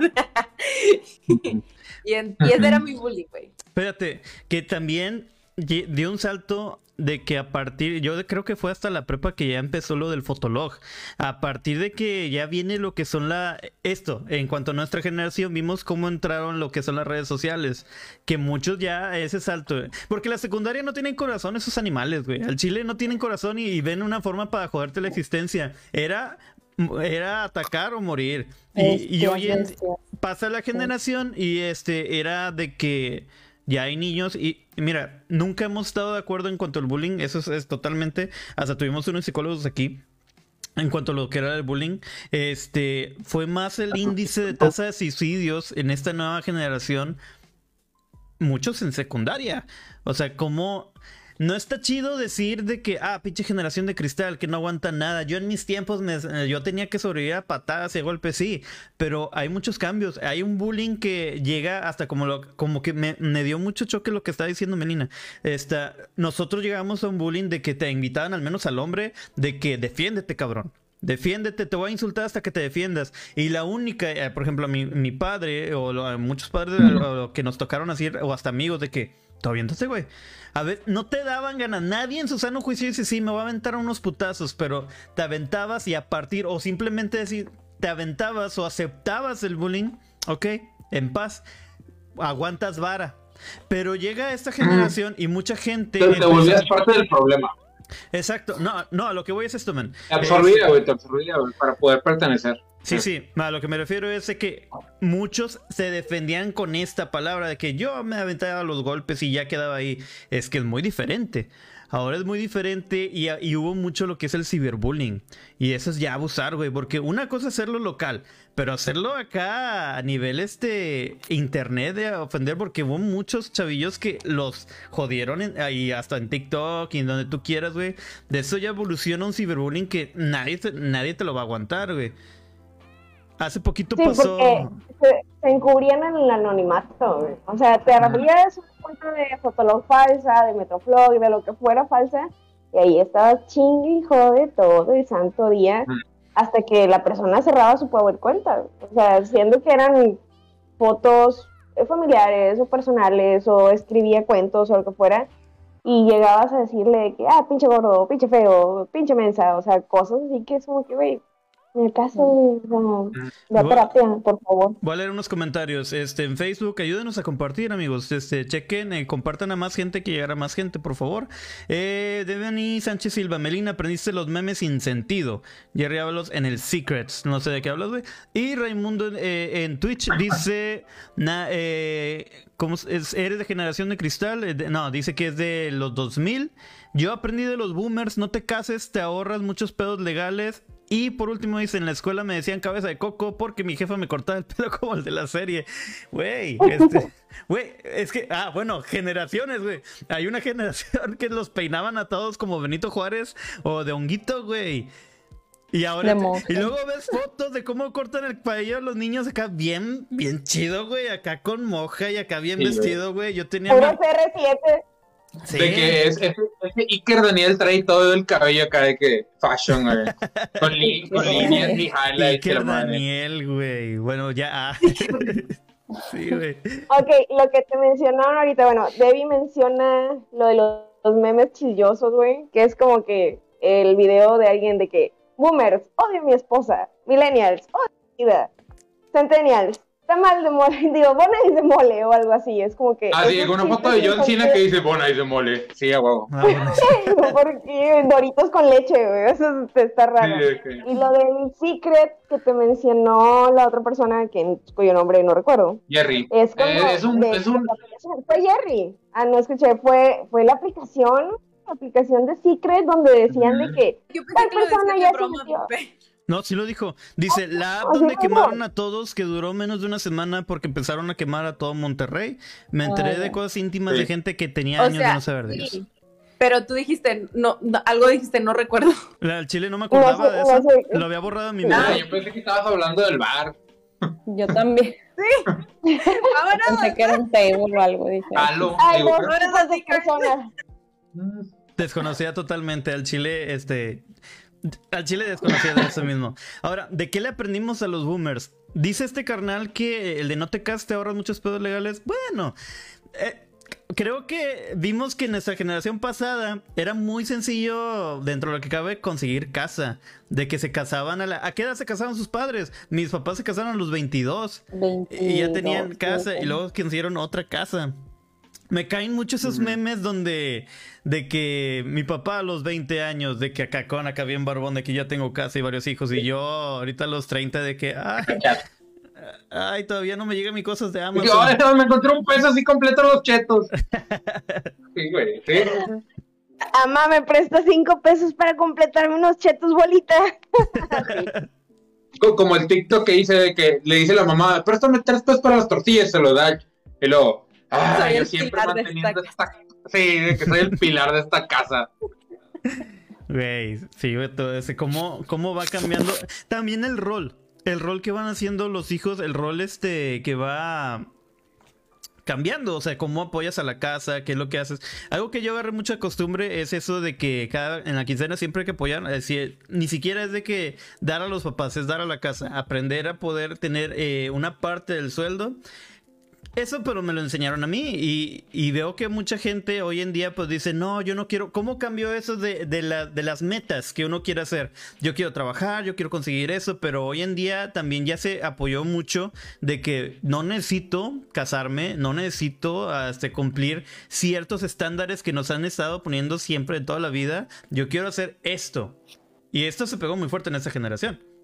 y, en- y ese era mi bullying, güey. Espérate, que también dio un salto de que a partir, yo creo que fue hasta la prepa que ya empezó lo del fotolog. A partir de que ya viene lo que son la esto, en cuanto a nuestra generación vimos cómo entraron lo que son las redes sociales, que muchos ya ese salto, porque la secundaria no tienen corazón esos animales, güey. Al chile no tienen corazón y, y ven una forma para joderte la existencia. Era era atacar o morir. Y, y hoy en- pasa la generación y este era de que ya hay niños y mira, nunca hemos estado de acuerdo en cuanto al bullying, eso es, es totalmente, hasta tuvimos unos psicólogos aquí en cuanto a lo que era el bullying, este fue más el índice de tasa de suicidios en esta nueva generación, muchos en secundaria, o sea, como no está chido decir de que, ah, pinche generación de cristal que no aguanta nada. Yo en mis tiempos me- eh, yo tenía que sobrevivir a patadas y a golpes, sí, pero hay muchos cambios. Hay un bullying que llega hasta como lo, como que me, dio mucho choque lo que está diciendo Melina. Esta, nosotros llegamos a un bullying de que te invitaban al menos al hombre de que defiéndete, cabrón. Defiéndete, te voy a insultar hasta que te defiendas. Y la única, eh, por ejemplo, mi, mi padre o lo- muchos padres o lo que nos tocaron así, o hasta amigos de que aviéntate, güey. A ver, no te daban ganas. Nadie en su sano juicio dice, sí, me voy a aventar unos putazos, pero te aventabas y a partir, o simplemente decir, te aventabas o aceptabas el bullying, ok, en paz, aguantas vara. Pero llega esta generación y mucha gente. Te, te volvías parte del problema. Exacto, no, no, a lo que voy es esto, man. Te absorbía, güey, te absorbía, güey, para poder pertenecer. Sí, sí, a lo que me refiero es que muchos se defendían con esta palabra de que yo me aventaba los golpes y ya quedaba ahí. Es que es muy diferente. Ahora es muy diferente y, y hubo mucho lo que es el ciberbullying. Y eso es ya abusar, güey, porque una cosa es hacerlo local, pero hacerlo acá a nivel este internet de ofender, porque hubo muchos chavillos que los jodieron en- ahí hasta en TikTok y en donde tú quieras, güey. De eso ya evoluciona un ciberbullying que nadie, nadie te lo va a aguantar, güey. Hace poquito Sí, pasó. se, se encubrían en el anonimato, güey. O sea, te abrías una cuenta de Fotolog falsa, de Metroflog, de lo que fuera falsa, y ahí estabas chingue y jode todo el santo día, Mm. hasta que la persona cerraba su power cuenta. O sea, siendo que eran fotos eh, familiares o personales, o escribía cuentos o lo que fuera, y llegabas a decirle que, ah, pinche gordo, pinche feo, pinche mensa, o sea, cosas así que es como que, güey, en el caso, sea, ve a Igual- terapia, por favor. Voy a leer unos comentarios. Este, en Facebook, ayúdenos a compartir, amigos. Este, chequen, eh, compartan a más gente que llegara más gente, por favor. Eh, Devani Sánchez Silva, Melina, aprendiste los memes sin sentido. Jerry Ábalos en el Secrets. No sé de qué hablas, güey. Y Raimundo eh, en Twitch dice. na- eh, ¿cómo es? ¿Eres de generación de cristal? Eh, de- no, dice que es de los 2000. Yo aprendí de los boomers. No te cases, te ahorras muchos pedos legales. Y por último dice, en la escuela me decían cabeza de coco porque mi jefa me cortaba el pelo como el de la serie. Güey, este, güey, es que, ah, bueno, generaciones, güey. Hay una generación que los peinaban a todos como Benito Juárez o de honguito, güey. Y ahora, y luego ves fotos de cómo cortan el cabello a los niños acá bien, bien chido, güey, acá con moja y acá bien Sí, vestido, güey. Yo tenía... Puro mi- CR7. Sí. De que es, es, es que Iker Daniel trae todo el cabello acá de que fashion, güey. Con, li- con líneas y highlights. y Iker. Daniel, güey. Bueno, ya. ah. sí, güey. Ok, lo que te mencionaron ahorita, bueno, Debbie menciona lo de los, los memes chillosos, güey, que es como que el video de alguien de que, boomers, odio a mi esposa, millennials, odio mi vida, centennials, está mal de mole, digo, Bona dice mole o algo así, es como que... Ah, sí, con una foto de John Cena que dice, Bona dice mole. Sí, a huevo. Ah, bueno, sí. Porque Doritos con leche, güey, eso está raro. Sí, de Y lo del secret que te mencionó la otra persona, que, cuyo nombre no recuerdo. Jerry. Es como Eh, es un, de- es. Fue Jerry. Ah, no escuché, fue, fue la aplicación, la aplicación de Secret donde decían de que Yo pensé Tal que lo persona decía ya de se broma, metió. No, sí lo dijo. Dice, la app Así donde quemaron a todos, que duró menos de una semana porque empezaron a quemar a todo Monterrey. Me enteré de cosas íntimas Sí. de gente que tenía O años de no saber de ellos. sí. Pero tú dijiste, no, no, algo dijiste, no recuerdo. La del Chile no me acordaba de no eso. Lo había borrado en mi Ah, mente. yo pensé que estabas hablando del bar. Yo también Vámonos. pensé que era un table o algo, dije. Ay, digo, no, eres esas personas. Mm, Desconocía totalmente al Chile, este. Al Chile desconocía de eso mismo. Ahora, ¿de qué le aprendimos a los boomers? Dice este carnal que el de no te cases te ahorras muchos pedos legales. Bueno, eh, creo que vimos que en nuestra generación pasada era muy sencillo, dentro de lo que cabe, conseguir casa. De que se casaban a la. ¿A qué edad se casaban sus padres? Mis papás se casaron a los 22. Y ya tenían 22, casa y luego consiguieron otra casa. Me caen mucho esos memes donde de que mi papá a los 20 años, de que acá con acá bien barbón, de que ya tengo casa y varios hijos, y yo ahorita a los 30 de que ay, ay todavía no me llegan mis cosas de Amazon. "Ay, me encontré un peso así completo los chetos. Sí, güey. Sí. Amá, me presta cinco pesos para completarme unos chetos bolita. Co- Como el TikTok que dice de que le dice la mamá, préstame tres pesos para las tortillas, se lo da. Y luego, ah, Soy yo el siempre pilar de manteniendo esta esta... Sí, de que soy el pilar de esta casa. Güey, sí, güey, todo ese, cómo, cómo va cambiando. También el rol, el rol que van haciendo los hijos, el rol este que va cambiando, o sea, cómo apoyas a la casa, qué es lo que haces. Algo que yo agarré mucha costumbre es eso de que cada en la quincena siempre hay que apoyar, es decir, ni siquiera es de que dar a los papás, es dar a la casa, aprender a poder tener eh, una parte del sueldo eso, pero me lo enseñaron a mí y, veo que mucha gente hoy en día pues dice, no, yo no quiero, ¿cómo cambió eso de, de, la, de las metas que uno quiere hacer? Yo quiero trabajar, yo quiero conseguir eso, pero hoy en día también ya se apoyó mucho de que no necesito casarme, no necesito este, cumplir ciertos estándares que nos han estado poniendo siempre en toda la vida. Yo quiero hacer esto. Y esto se pegó muy fuerte en esta generación.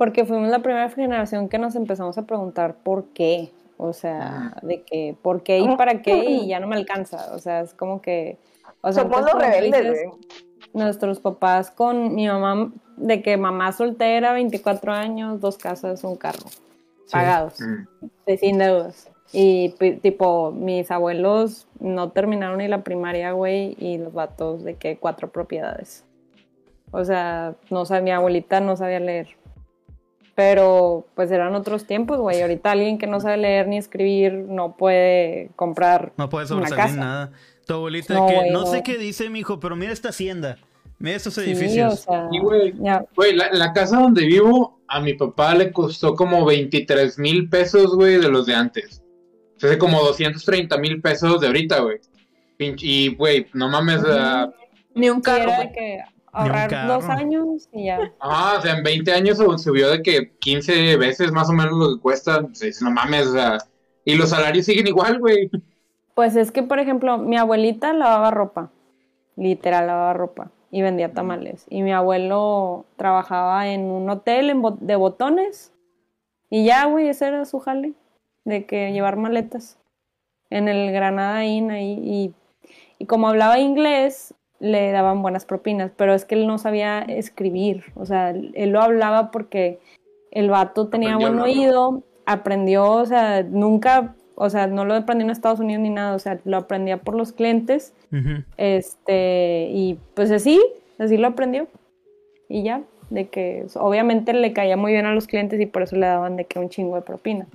Porque fuimos la primera generación que nos empezamos a preguntar por qué. O sea, de que por qué y para qué y ya no me alcanza. O sea, es como que. O sea, Somos los rebeldes, Nuestros papás con mi mamá, de que mamá soltera, 24 años, dos casas, un carro. Pagados. Mm. De sin deudas. Y tipo, mis abuelos no terminaron ni la primaria, güey, y los vatos de que cuatro propiedades. O sea, no sabía, mi abuelita no sabía leer. Pero pues eran otros tiempos, güey. Ahorita alguien que no sabe leer ni escribir no puede comprar. No puede sobresalir nada. Tu abuelita, no, que no, sé qué dice, mi hijo, pero mira esta hacienda. Mira estos edificios. y güey, güey la, casa donde vivo, a mi papá le costó como 23 mil pesos, güey, de los de antes. O sea, como 230 mil pesos de ahorita, güey. Y, güey, no mames. Ni un carro. Que ahorrar dos años y ya. Ah, o sea, en 20 años subió de que 15 veces más o menos lo que cuesta. no mames, o sea, y los salarios siguen igual, güey. Pues es que, por ejemplo, mi abuelita lavaba ropa, literal lavaba ropa y vendía tamales. Y mi abuelo trabajaba en un hotel de botones y ya, güey, ese era su jale, de que llevar maletas en el Granada Inn ahí. Y, y como hablaba inglés, le daban buenas propinas, pero es que él no sabía escribir, o sea, él lo hablaba porque el vato tenía buen oído, aprendió, o sea, nunca, o sea, no lo aprendió en Estados Unidos ni nada, o sea, lo aprendía por los clientes, este, y pues así, así lo aprendió, y ya, de que obviamente le caía muy bien a los clientes y por eso le daban de que un chingo de propina.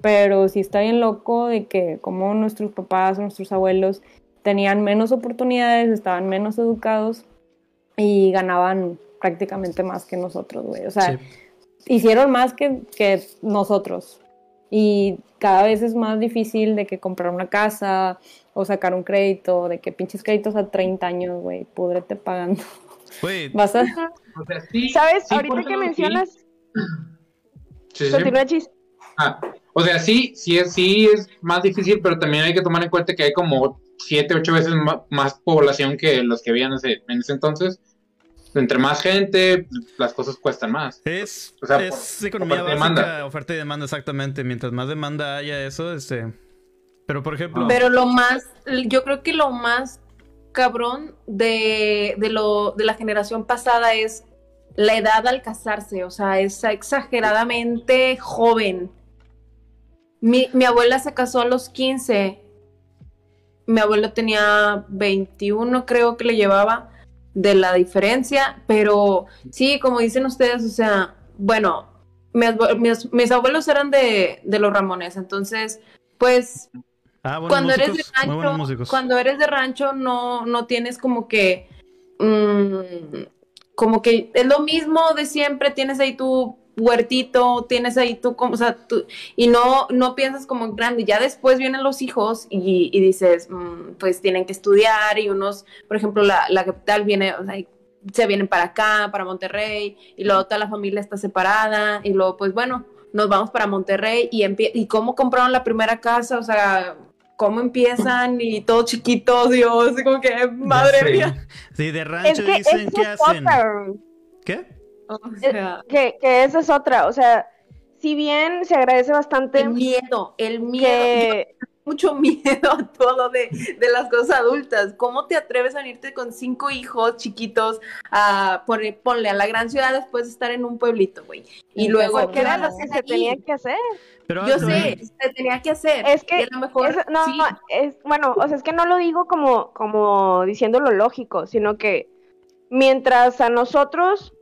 Pero sí está bien loco de que como nuestros papás, nuestros abuelos tenían menos oportunidades, estaban menos educados y ganaban prácticamente más que nosotros, güey. O sea, hicieron más que, que, nosotros. Y cada vez es más difícil de que comprar una casa o sacar un crédito, de que pinches créditos a 30 años, güey, pudrete pagando. Güey. Vas a... ¿Sabes? Ahorita que mencionas... Sí, sí. Ah, o sea, sí, sí es, sí es más difícil, pero también hay que tomar en cuenta que hay como siete, ocho veces más, población que los que habían ese, en ese entonces. Entre más gente, las cosas cuestan más. Es, es economía básica, demanda. oferta y demanda exactamente. Mientras más demanda haya eso, este... Pero por ejemplo... Pero lo más, yo creo que lo más cabrón de, de, lo, de la generación pasada es la edad al casarse, o sea, es exageradamente joven. Mi, mi abuela se casó a los 15 mi abuelo tenía 21, creo que le llevaba de la diferencia, pero sí, como dicen ustedes, o sea, bueno, mis, abuelos eran de, los Ramones, entonces, pues, ah, cuando eres de rancho, cuando eres de rancho no, no tienes como que, mm, como que es lo mismo de siempre, tienes ahí tu huertito, tienes ahí tú, como, o sea, tú, y no, no piensas como en grande. Ya después vienen los hijos y, dices, mm, pues tienen que estudiar y unos, por ejemplo, la, la capital viene, o sea, se vienen para acá, para Monterrey, y luego toda la familia está separada, y luego, pues bueno, nos vamos para Monterrey y, y cómo compraron la primera casa, o sea, cómo empiezan y todo chiquito, Dios, como que, madre mía. Sí, de rancho dicen, ¿qué hacen? ¿Qué? que, que esa es otra, o sea, si bien se agradece bastante... El miedo, el miedo. Mucho miedo a todo de, las cosas adultas. ¿Cómo te atreves a irte con cinco hijos chiquitos a ponle a la gran ciudad después de estar en un pueblito, güey? Y luego... Que era lo que se tenía que hacer. Yo sé, se tenía que hacer. Es que, mejor, no, es, bueno, o sea, es que no lo digo como, como diciendo lo lógico, sino que mientras a nosotros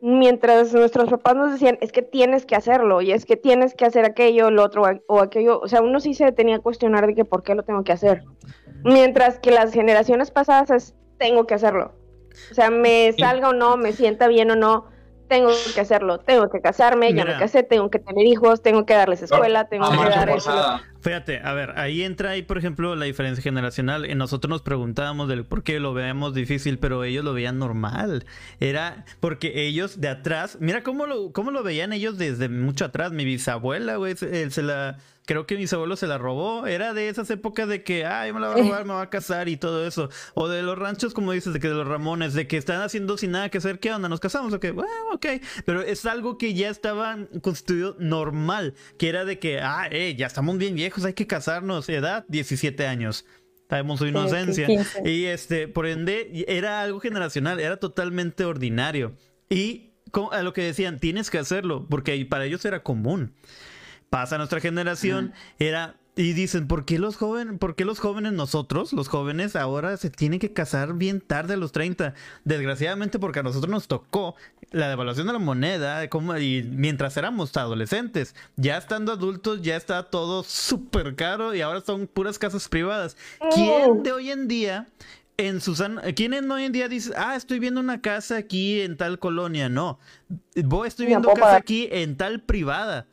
mientras nuestros papás nos decían, es que tienes que hacerlo, y es que tienes que hacer aquello, lo otro, o aquello, o sea, uno sí se tenía que cuestionar de que por qué lo tengo que hacer. Mientras que las generaciones pasadas es, tengo que hacerlo. O sea, me salga o no, me sienta bien o no, tengo que hacerlo, tengo que casarme, ya me casé, tengo que tener hijos, tengo que darles escuela, tengo que darles... Fíjate, a ver, ahí entra ahí, por ejemplo, la diferencia generacional. Nosotros nos preguntábamos del por qué lo veíamos difícil, pero ellos lo veían normal. Era porque ellos de atrás, mira cómo lo, cómo lo veían ellos desde mucho atrás. Mi bisabuela, güey, se la creo que mis abuelos se la robó. Era de esas épocas de que, ay, me la va a robar, me va a casar y todo eso. O de los ranchos, como dices, de que de los Ramones, de que están haciendo sin nada que hacer, ¿qué onda? ¿Nos casamos? Ok, bueno, ok. Pero es algo que ya estaba constituido normal, que era de que, ah, eh, ya estamos bien viejos, hay que casarnos. Edad, 17 años. Sabemos su inocencia. Y este, por ende, era algo generacional, era totalmente ordinario. Y a lo que decían, tienes que hacerlo, porque para ellos era común pasa a nuestra generación, era y dicen, ¿por qué los jóvenes, por qué los jóvenes nosotros, los jóvenes ahora se tienen que casar bien tarde a los 30? Desgraciadamente porque a nosotros nos tocó la devaluación de la moneda como, y mientras éramos adolescentes, ya estando adultos ya está todo súper caro y ahora son puras casas privadas. ¿Quién oh. de hoy en día en Susana, ¿quién hoy en día dice, ah, estoy viendo una casa aquí en tal colonia? No, voy, estoy viendo casa aquí en tal privada.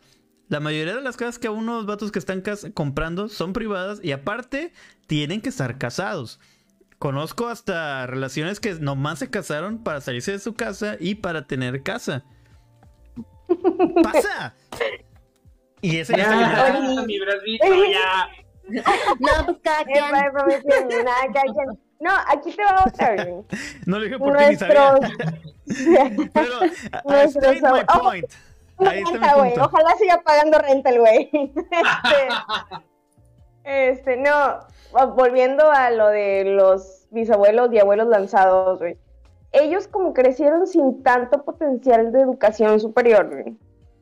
La mayoría de las casas que a unos vatos que están comprando son privadas y aparte tienen que estar casados. Conozco hasta relaciones que nomás se casaron para salirse de su casa y para tener casa. ¡Pasa! Y ese ya está mi ya. No, pues cada quien. No, aquí te va otra. no le dije por qué ni sabía. Pero, I state my point. Ojalá siga pagando renta el güey. Este, este, no, volviendo a lo de los bisabuelos y abuelos lanzados, güey. Ellos como crecieron sin tanto potencial de educación superior, güey.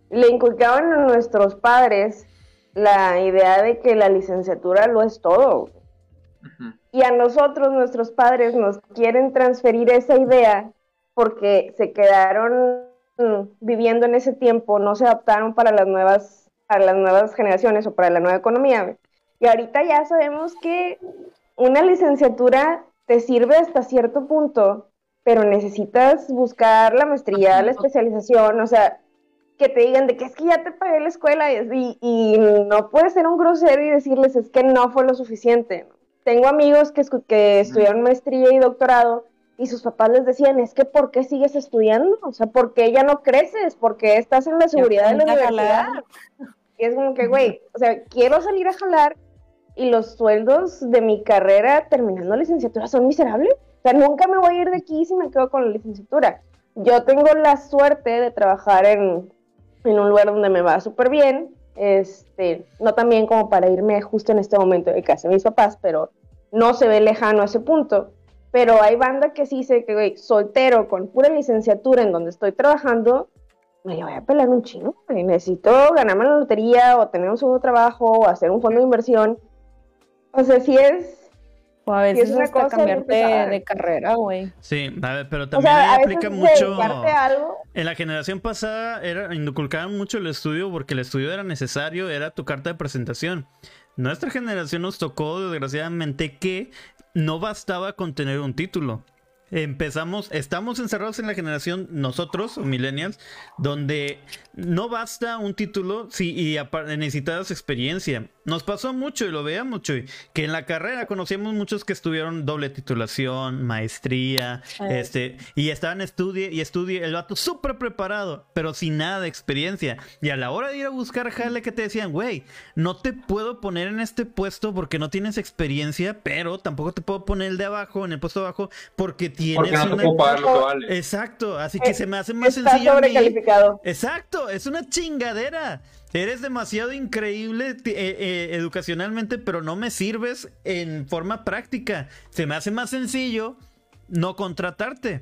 Le inculcaban a nuestros padres la idea de que la licenciatura lo es todo. Y a nosotros, nuestros padres, nos quieren transferir esa idea porque se quedaron viviendo en ese tiempo no se adaptaron para las nuevas, para las nuevas generaciones o para la nueva economía. Y ahorita ya sabemos que una licenciatura te sirve hasta cierto punto, pero necesitas buscar la maestría, la especialización, o sea, que te digan de que es que ya te pagué la escuela y, y no puedes ser un grosero y decirles es que no fue lo suficiente. Tengo amigos que, que estudiaron maestría y doctorado y sus papás les decían, es que ¿por qué sigues estudiando? O sea, ¿por qué ya no creces? ¿Por qué estás en la seguridad de la universidad? Y es como que, güey, o sea, quiero salir a jalar y los sueldos de mi carrera terminando la licenciatura son miserables. O sea, nunca me voy a ir de aquí si me quedo con la licenciatura. Yo tengo la suerte de trabajar en, en un lugar donde me va súper bien, este, no tan bien como para irme justo en este momento de casa de mis papás, pero no se ve lejano ese punto pero hay banda que sí dice que, güey, soltero con pura licenciatura en donde estoy trabajando, me voy a pelar un chino. Necesito ganarme la lotería o tener un segundo trabajo o hacer un fondo de inversión. O sea, si es o a veces es hasta cambiarte de, carrera, güey. Sí, a ver, pero también aplica mucho. En la generación pasada era, inculcaban mucho el estudio porque el estudio era necesario, era tu carta de presentación. Nuestra generación nos tocó, desgraciadamente, que no bastaba con tener un título. Empezamos, estamos encerrados en la generación, nosotros, millennials, donde no basta un título si, y necesitas experiencia. Nos pasó mucho y lo veía mucho, que en la carrera conocíamos muchos que estuvieron doble titulación, maestría, este, y estaban estudie y estudie, el vato súper preparado, pero sin nada de experiencia. Y a la hora de ir a buscar jale que te decían, güey, no te puedo poner en este puesto porque no tienes experiencia, pero tampoco te puedo poner el de abajo, en el puesto de abajo, porque tienes porque no pagar lo que vale. Exacto, así que se me hace más Está sencillo. Sobrecalificado. Exacto, es una chingadera. Eres demasiado increíble eh, eh, educacionalmente, pero no me sirves en forma práctica. Se me hace más sencillo no contratarte.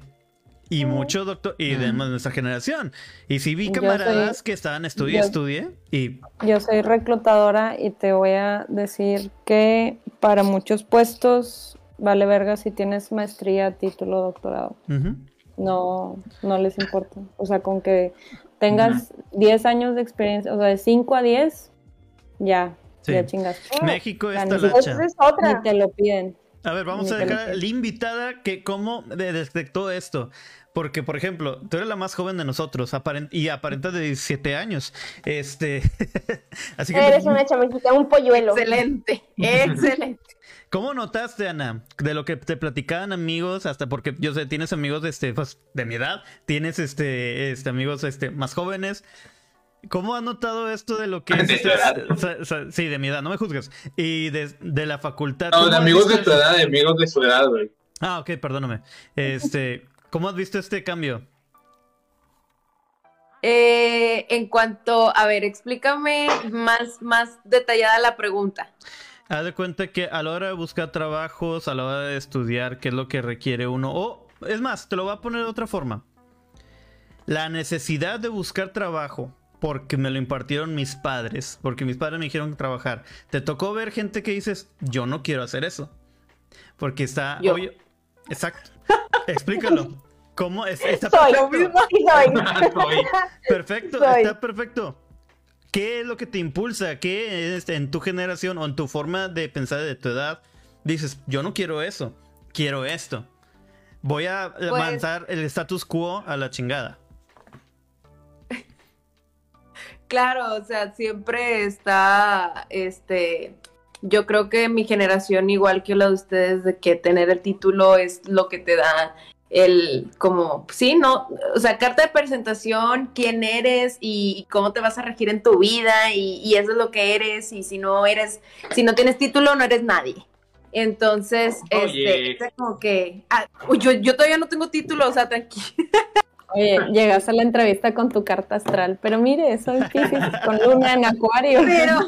Y mucho doctor, y de nuestra generación. Y si vi camaradas que estaban estudie, estudie, y... Yo soy reclutadora y te voy a decir que para muchos puestos vale verga si tienes maestría, título, doctorado. No, no les importa. O sea, con que tengas 10 años de experiencia, o sea, de 5 a 10, ya, ya chingas. México es talacha. es otra. Ni te lo piden. A ver, vamos a dejar a la invitada que cómo detectó esto. Porque, por ejemplo, tú eres la más joven de nosotros y aparenta de 17 años. Este. Así que eres una chamaquita, un polluelo. Excelente, excelente. ¿Cómo notaste, Ana, de lo que te platicaban amigos, hasta porque yo sé, tienes amigos este, pues, de mi edad, tienes este, este, amigos este, más jóvenes? ¿Cómo has notado esto de lo que es? Este, sí, de mi edad, no me juzgues. Y de, la facultad. No, de amigos de tu edad, de amigos de su edad, güey. Ah, ok, perdóname. Este, ¿cómo has visto este cambio? Eh, en cuanto, a ver, explícame más, más detallada la pregunta. Haz de cuenta que a la hora de buscar trabajos, a la hora de estudiar, qué es lo que requiere uno, o es más, te lo voy a poner de otra forma. La necesidad de buscar trabajo, porque me lo impartieron mis padres, porque mis padres me dijeron trabajar. Te tocó ver gente que dices, yo no quiero hacer eso. Porque está... Exacto. Explícalo. ¿Cómo? Es, está perfecto. Perfecto, está perfecto. ¿Qué es lo que te impulsa? ¿Qué es en tu generación o en tu forma de pensar de tu edad? Dices, yo no quiero eso, quiero esto. Voy a pues avanzar el status quo a la chingada. Claro, o sea, siempre está, este, yo creo que mi generación, igual que la de ustedes, de que tener el título es lo que te da el como, sí, no, o sea, carta de presentación, quién eres y, cómo te vas a regir en tu vida y, eso es lo que eres y si no eres, si no tienes título no eres nadie. Entonces, este, este, como que, ah, yo, yo todavía no tengo título, o sea, tranquilo. Oye, llegas a la entrevista con tu carta astral, pero mire, soy Pisces con luna en acuario. Pero,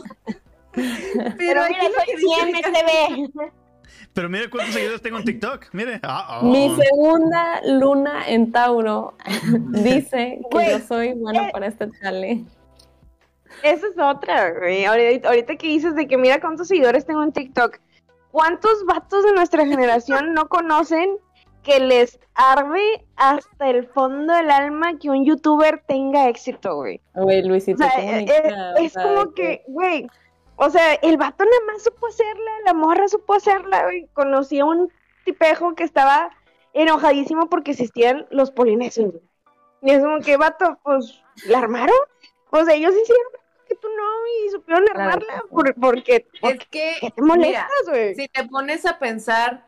pero, mira, soy pero mire cuántos seguidores tengo en TikTok. Mire. Oh. Mi segunda luna en Tauro dice que yo soy bueno eh, para este chale. Esa es otra, güey. Ahorita, que dices de que mira cuántos seguidores tengo en TikTok. ¿Cuántos vatos de nuestra generación no conocen que les arde hasta el fondo del alma que un youtuber tenga éxito, güey? Güey, Luisito. Eh, eh, es, como que, güey, o sea, el vato nada más supo hacerla, la morra supo hacerla, güey. Conocí a un tipejo que estaba enojadísimo porque existían los polinesios, güey. Y es como que, vato, pues, ¿la armaron? Pues ellos hicieron que tú no y supieron armarla porque, es que, te molestas, güey. Si te pones a pensar,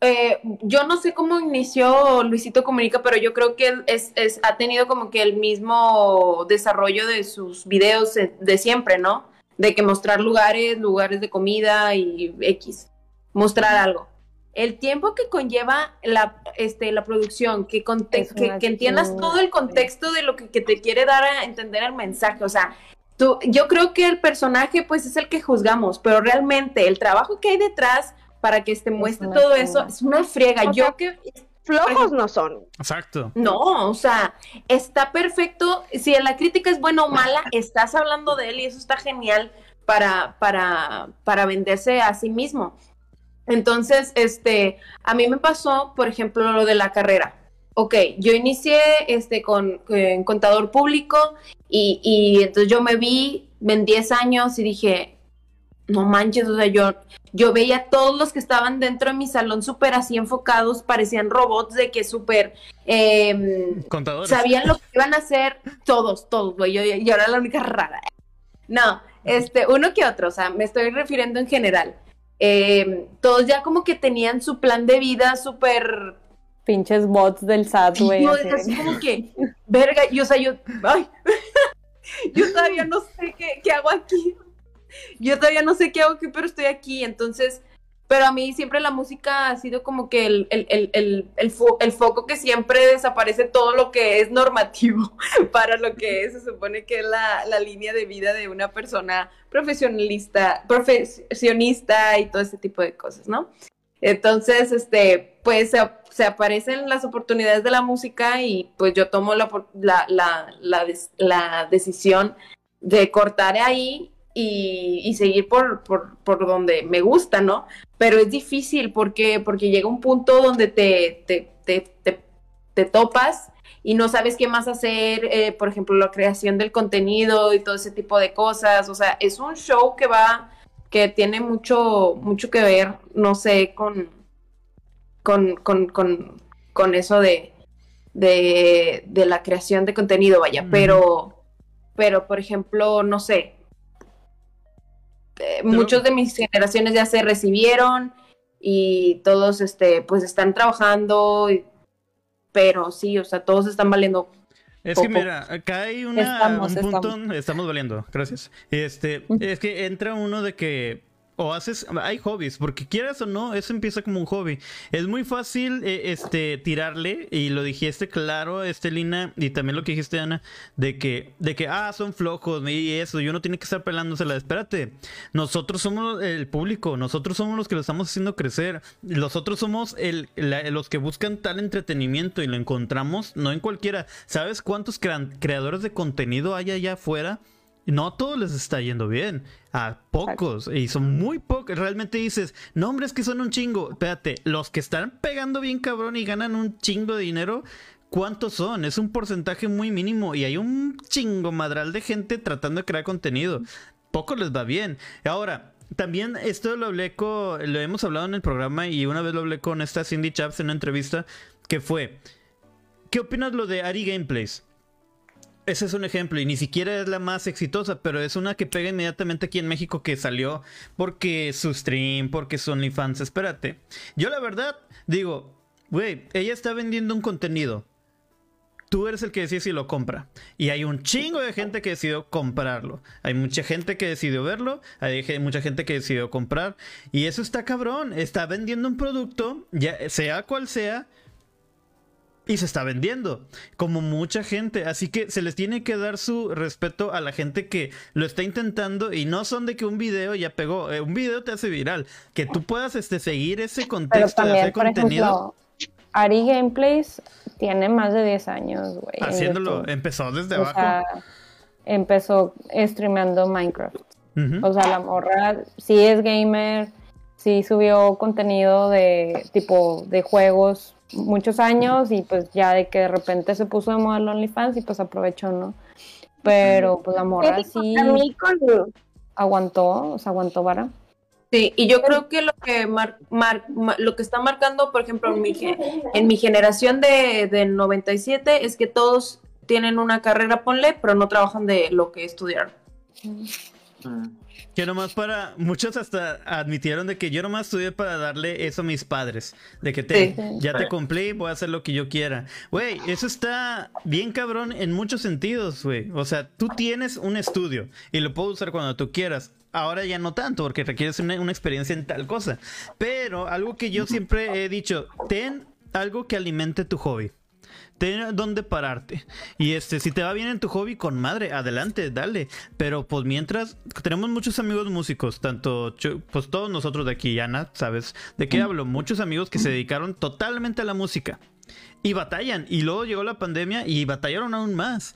eh, yo no sé cómo inició Luisito Comunica, pero yo creo que es, es, ha tenido como que el mismo desarrollo de sus videos de siempre, ¿no? de que mostrar lugares, lugares de comida y X, mostrar algo. El tiempo que conlleva la, este, la producción, que, que, que, entiendas todo el contexto de lo que, te quiere dar a entender el mensaje, o sea, tú, yo creo que el personaje pues es el que juzgamos, pero realmente el trabajo que hay detrás para que este muestre todo eso es una friega. yo que flojos no son. Exacto. No, o sea, está perfecto. Si la crítica es buena o mala, estás hablando de él y eso está genial para, para, para venderse a sí mismo. Entonces, este, a mí me pasó, por ejemplo, lo de la carrera. Ok, yo inicié este, con, contador público y, y entonces yo me vi en 10 años y dije, no manches, o sea, yo, yo veía todos los que estaban dentro de mi salón súper así enfocados, parecían robots de que súper eh, sabían lo que iban a hacer todos, todos, güey, yo, yo, era la única rara. No, este, uno que otro, o sea, me estoy refiriendo en general. Em, todos ya como que tenían su plan de vida súper... Pinches bots del SAT, güey. No, así como que, verga, y o sea, yo, ay, yo todavía no sé qué, qué hago aquí yo todavía no sé qué hago aquí, pero estoy aquí, entonces, pero a mí siempre la música ha sido como que el, el, foco que siempre desaparece todo lo que es normativo para lo que se supone que es la, línea de vida de una persona profesionalista, profesionista y todo ese tipo de cosas, ¿no? Entonces, este, pues se, aparecen las oportunidades de la música y pues yo tomo la, la, la, la decisión de cortar ahí y, seguir por, por, donde me gusta, ¿no? Pero es difícil porque, porque llega un punto donde te, te, te, te, topas y no sabes qué más hacer, eh, por ejemplo, la creación del contenido y todo ese tipo de cosas. O sea, es un show que va que tiene mucho, mucho que ver, no sé, con, con, con, con, eso de, de, de, la creación de contenido, vaya, pero, pero, por ejemplo, no sé, eh, muchos de mis generaciones ya se recibieron y todos, este, pues están trabajando, pero sí, o sea, todos están valiendo es que mira, acá hay una, un punto, estamos. valiendo, gracias. Este, es que entra uno de que o haces, hay hobbies, porque quieras o no, eso empieza como un hobby. Es muy fácil eh, este tirarle, y lo dijiste claro, este Lina, y también lo que dijiste Ana, de que, de que, ah, son flojos, y eso, yo no tiene que estar pelándosela. Espérate, nosotros somos el público, nosotros somos los que lo estamos haciendo crecer, nosotros somos el, los que buscan tal entretenimiento y lo encontramos, no en cualquiera. ¿Sabes cuántos creadores de contenido hay allá afuera? No a todos les está yendo bien, a pocos, y son muy pocos. Realmente dices, no, hombre, es que son un chingo. Espérate, los que están pegando bien cabrón y ganan un chingo de dinero, ¿cuántos son? Es un porcentaje muy mínimo y hay un chingo madral de gente tratando de crear contenido. Poco les va bien. Ahora, también esto lo hablé con, lo hemos hablado en el programa y una vez lo hablé con esta Cindy Chaps en una entrevista que fue, ¿qué opinas lo de Ari Gameplays? Ese es un ejemplo y ni siquiera es la más exitosa, pero es una que pega inmediatamente aquí en México que salió porque su stream, porque su OnlyFans. Espérate. Yo la verdad digo, güey, ella está vendiendo un contenido. Tú eres el que decide si lo compra. Y hay un chingo de gente que decidió comprarlo. Hay mucha gente que decidió verlo. Hay mucha gente que decidió comprar. Y eso está cabrón. Está vendiendo un producto, ya sea cual sea y se está vendiendo, como mucha gente. Así que se les tiene que dar su respeto a la gente que lo está intentando y no son de que un video ya pegó. Eh, un video te hace viral. Que tú puedas este, seguir ese contexto de hacer contenido. Ari Gameplays tiene más de 10 años, güey. Haciéndolo, empezó desde abajo. empezó streameando Minecraft. O sea, la morra sí es gamer, sí subió contenido de tipo de juegos muchos años y pues ya de que de repente se puso de moda el OnlyFans y pues aprovechó, ¿no? Pero pues la morra sí aguantó, o sea, aguantó vara. Sí, y yo creo que lo que mar, lo que está marcando, por ejemplo, en mi, en mi generación de, de 97 es que todos tienen una carrera, ponle, pero no trabajan de lo que estudiaron. Mm. Que nomás para. Muchos hasta admitieron de que yo nomás estudié para darle eso a mis padres. De que te, ya te cumplí, voy a hacer lo que yo quiera. Güey, eso está bien cabrón en muchos sentidos, güey. O sea, tú tienes un estudio y lo puedo usar cuando tú quieras. Ahora ya no tanto, porque requieres una, una experiencia en tal cosa. Pero algo que yo siempre he dicho, ten algo que alimente tu hobby ten dónde pararte. Y este, si te va bien en tu hobby, con madre, adelante, dale. Pero pues mientras, tenemos muchos amigos músicos, tanto, pues todos nosotros de aquí, Ana, ¿sabes? ¿De qué hablo? Muchos amigos que se dedicaron totalmente a la música. Y batallan. Y luego llegó la pandemia y batallaron aún más.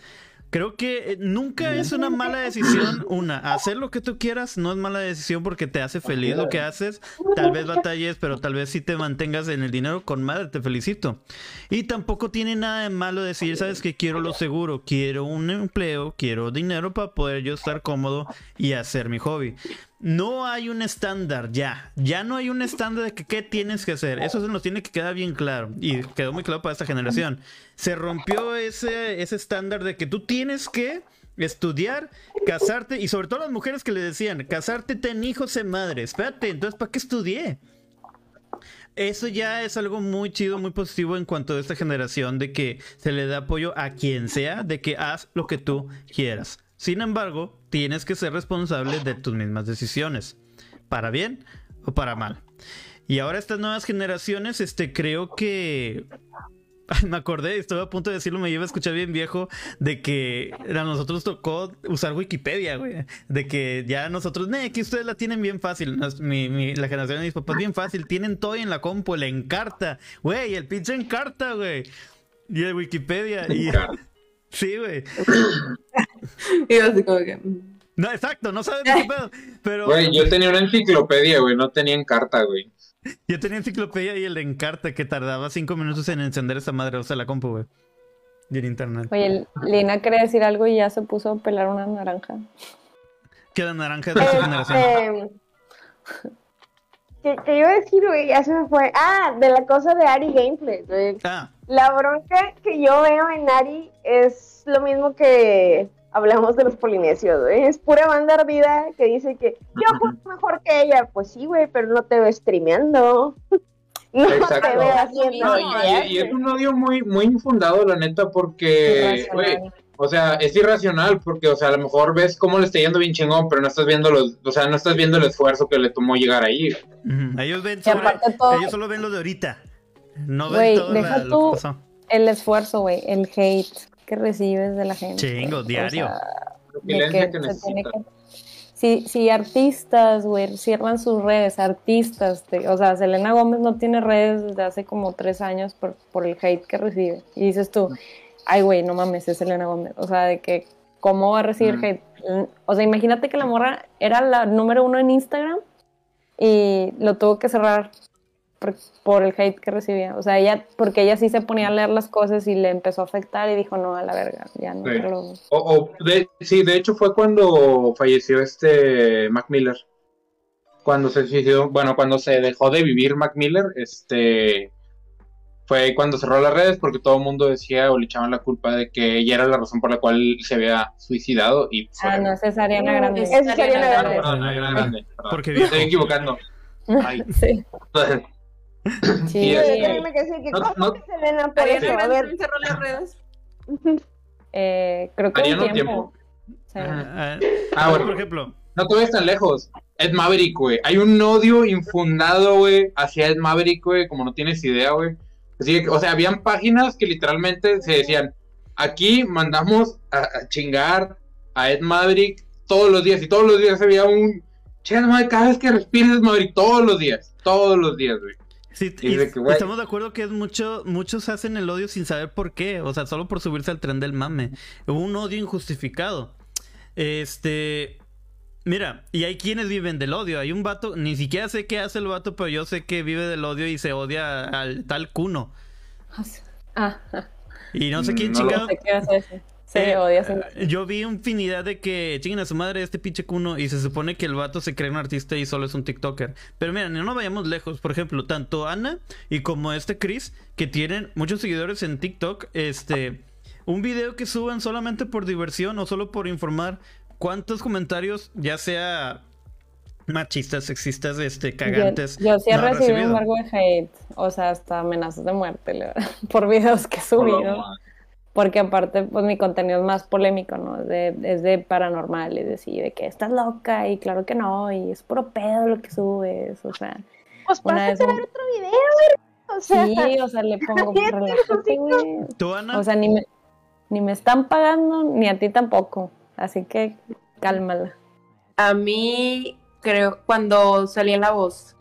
Creo que eh, nunca es una mala decisión, una, hacer lo que tú quieras no es mala decisión porque te hace feliz lo que haces, tal vez batalles, pero tal vez si te mantengas en el dinero con madre, te felicito. Y tampoco tiene nada de malo decir, sabes que quiero lo seguro, quiero un empleo, quiero dinero para poder yo estar cómodo y hacer mi hobby no hay un estándar ya. Ya no hay un estándar de que qué tienes que hacer. Eso se nos tiene que quedar bien claro. Y quedó muy claro para esta generación. Se rompió ese, ese estándar de que tú tienes que estudiar, casarte y sobre todo las mujeres que le decían, casarte, ten hijos, en madre. Espérate, entonces, ¿para qué estudié? Eso ya es algo muy chido, muy positivo en cuanto a esta generación de que se le da apoyo a quien sea, de que haz lo que tú quieras. Sin embargo, tienes que ser responsable de tus mismas decisiones, para bien o para mal. Y ahora estas nuevas generaciones, este, creo que me acordé, estoy a punto de decirlo, me lleva a escuchar bien viejo, de que a nosotros tocó usar Wikipedia, güey. De que ya nosotros, ne, que ustedes la tienen bien fácil. la generación de mis papás bien fácil, tienen todo en la compu, le encarta. Güey, el pinche encarta, güey. Y el Wikipedia. Y, Sí, güey. y así como que... Mm. No, exacto, no sabes qué pedo. Pero. Güey, yo tenía una enciclopedia, güey, no tenía encarta, güey. Yo tenía enciclopedia y el de encarta que tardaba cinco minutos en encender esa madre, o sea, la compu, güey. Y el internet. Oye, Lina quería decir algo y ya se puso a pelar una naranja. ¿Qué la naranja de esa generación? ¿Qué, ¿Qué, iba a decir, güey? Ya se me fue. Ah, de la cosa de Ari Gameplay, güey. Ah. La bronca que yo veo en Ari es lo mismo que hablamos de los polinesios, güey. Es pura banda ardida que dice que yo juego mejor que ella. Pues sí, güey, pero no te veo streameando. no te veo haciendo. y, es un odio muy, muy infundado, la neta, porque, güey o sea, es irracional porque, o sea, a lo mejor ves cómo le está yendo bien chingón, pero no estás viendo los, o sea, no estás viendo el esfuerzo que le tomó llegar ahí. Ellos ven ellos solo ven lo de ahorita. No ven todo lo que pasó. El esfuerzo, güey, el hate que recibes de la gente. Chingo, diario. si, si artistas, güey, cierran sus redes, artistas, o sea, Selena Gómez no tiene redes desde hace como tres años por, por el hate que recibe. Y dices tú, ay, güey, no mames, es Elena Gómez. O sea, de que, ¿cómo va a recibir hate? O sea, imagínate que la morra era la número uno en Instagram y lo tuvo que cerrar por, el hate que recibía. O sea, ella, porque ella sí se ponía a leer las cosas y le empezó a afectar y dijo, no, a la verga, ya no. Sí, lo... o, de, sí de hecho fue cuando falleció este Mac Miller. Cuando se suicidó, bueno, cuando se dejó de vivir Mac Miller, este fue cuando cerró las redes porque todo el mundo decía o le echaban la culpa de que ella era la razón por la cual se había suicidado y ah no es Ariana Grande es Ariana Grande, perdón, Ariana Grande porque me estoy equivocando Ay. sí sí, sí. que sí que no, no, que Selena por eso a ver. cerró las redes. Eh, creo que un tiempo, tiempo. Sí. Ah, ah, bueno por ejemplo. No te vayas tan lejos. Ed Maverick, güey. Hay un odio infundado, güey, hacia Ed Maverick, güey, como no tienes idea, güey. O sea, habían páginas que literalmente se decían, aquí mandamos a, chingar a Ed Maverick todos los días, y todos los días había un, madre, cada vez que respires Ed Maverick, todos los días, todos los días, güey. Sí, estamos de acuerdo que es mucho, muchos hacen el odio sin saber por qué, o sea, solo por subirse al tren del mame. Un odio injustificado. Este, Mira, y hay quienes viven del odio. Hay un vato, ni siquiera sé qué hace el vato, pero yo sé que vive del odio y se odia al tal Cuno. Ah. Y no sé quién no chingado. Sé Se eh, odia. Eh, yo vi infinidad de que chinguen a su madre este pinche Cuno y se supone que el vato se cree un artista y solo es un TikToker. Pero mira, no nos vayamos lejos. Por ejemplo, tanto Ana y como este Chris, que tienen muchos seguidores en TikTok, este. Un video que suben solamente por diversión o solo por informar ¿cuántos comentarios, ya sea machistas, sexistas, este, cagantes? Yo, sí he recibido un embargo de hate, o sea, hasta amenazas de muerte por videos que he subido. Porque aparte, pues mi contenido es más polémico, ¿no? Es de, es de paranormal, es decir, de que estás loca y claro que no, y es puro pedo lo que subes, o sea. Pues una vez ver otro video, güey. O sea, sí, o sea, le pongo relájate, güey. ¿Tú, Ana? O sea, ni me, ni me están pagando, ni a ti tampoco. Así que cálmala. A mí, creo, cuando salí en la voz,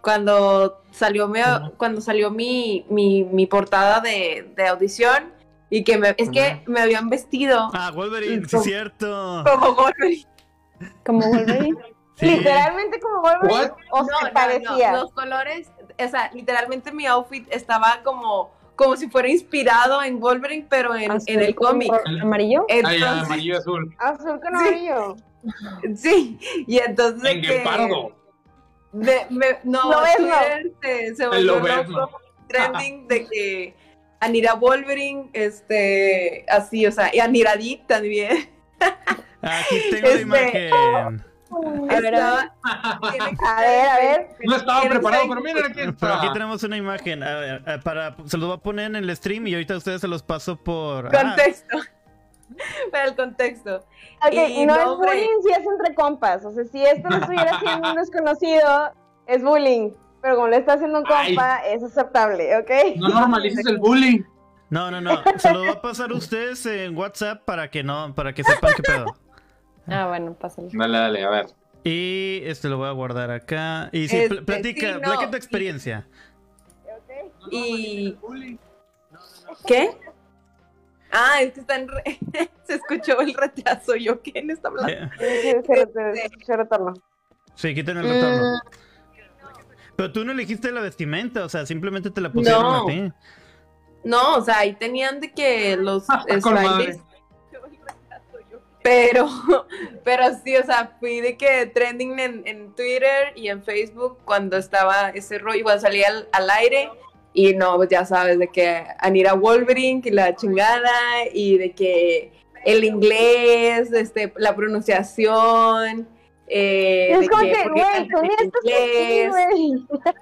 cuando salió mi, cuando salió mi, mi, portada de, audición y que me, es que me habían vestido. Ah, Wolverine, sí, cierto. Como Wolverine. Como Wolverine. Literalmente como Wolverine. O no, parecía. los colores, o sea, literalmente mi outfit estaba como como si fuera inspirado en Wolverine, pero en, en el cómic. ¿Amarillo? Entonces, amarillo azul. Azul con amarillo. Sí, y entonces. En que, pardo. De, me, no, no Twitter se, se volvió loco, trending de que Anira Wolverine, este, así, o sea, y Aniradit también. Aquí tengo este, la imagen. A ver, a ver, No estaba preparado, pero miren aquí está. aquí tenemos una imagen. A ver, eh, para, se los voy a poner en el stream y ahorita ustedes se los paso por. Ah. Contexto. Para el contexto. Ok, y no, es bullying si es entre compas. O sea, si esto lo estuviera haciendo un desconocido, es bullying. Pero como lo está haciendo un compa, es aceptable, ¿ok? No normalices el bullying. No, no, no. Se lo voy a pasar a ustedes en WhatsApp para que no, para que sepan qué pedo. Ah, bueno, pásale. Dale, dale, a ver. Y este lo voy a guardar acá. Y sí, platica, platica tu experiencia. Y... ¿Qué? Ah, es que está en se escuchó el retraso. ¿Yo quién está hablando? Eh. Sí, se, retorno. Sí, quiten el retorno. Mm. Pero tú no elegiste la vestimenta, o sea, simplemente te la pusieron a ti. No, o sea, ahí tenían de que los Pero, pero sí, o sea, fui de que trending en, Twitter y en Facebook cuando estaba ese rollo, cuando salía al, aire. Y no, pues ya sabes, de que Anira Wolverine, que la chingada, y de que el inglés, este, la pronunciación. Eh, es como que, güey, tú inglés.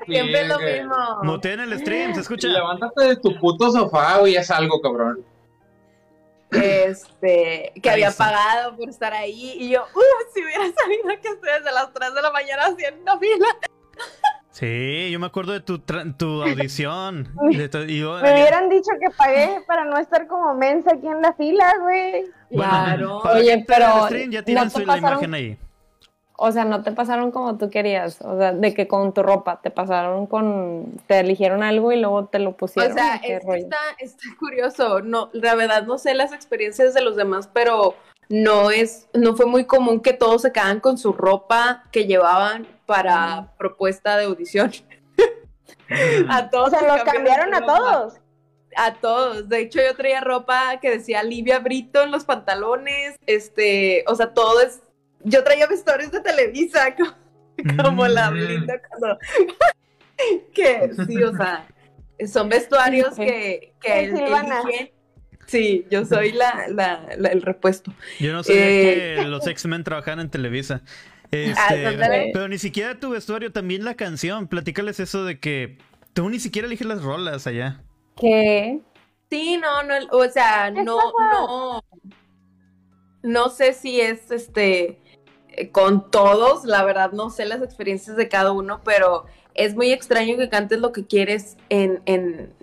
Siempre es lo mismo. en el stream, se escucha. Levántate de tu puto sofá, güey, es algo, cabrón este, que había pagado por estar ahí. Y yo, uff, si hubiera sabido que estoy desde las 3 de la mañana haciendo fila. Sí, yo me acuerdo de tu, tu audición. me hubieran dicho que pagué para no estar como mensa aquí en la fila, güey. claro. Oye, pero. ya tienen su, la imagen ahí. O sea, no te pasaron como tú querías, o sea, de que con tu ropa, te pasaron con, te eligieron algo y luego te lo pusieron. O sea, está, está curioso, no, la verdad no sé las experiencias de los demás, pero no es, no fue muy común que todos se quedaran con su ropa que llevaban para propuesta de audición. a todos. O sea, los cambiaron a todos. A todos. De hecho, yo traía ropa que decía Livia Brito en los pantalones. Este, o sea, todo es yo traía vestuarios de Televisa, como, la Blinda mm. cuando... que sí, o sea, son vestuarios que, que eligen. Sí, yo soy la, la, el repuesto. Yo no sabía que eh, los X-Men trabajaban en Televisa. Este, ah, pero ni siquiera tu vestuario, también la canción. Platícales eso de que tú ni siquiera eliges las rolas allá. ¿Qué? Sí, no, no, o sea, no, no, no sé si es este con todos, la verdad no sé las experiencias de cada uno, pero es muy extraño que cantes lo que quieres en, en,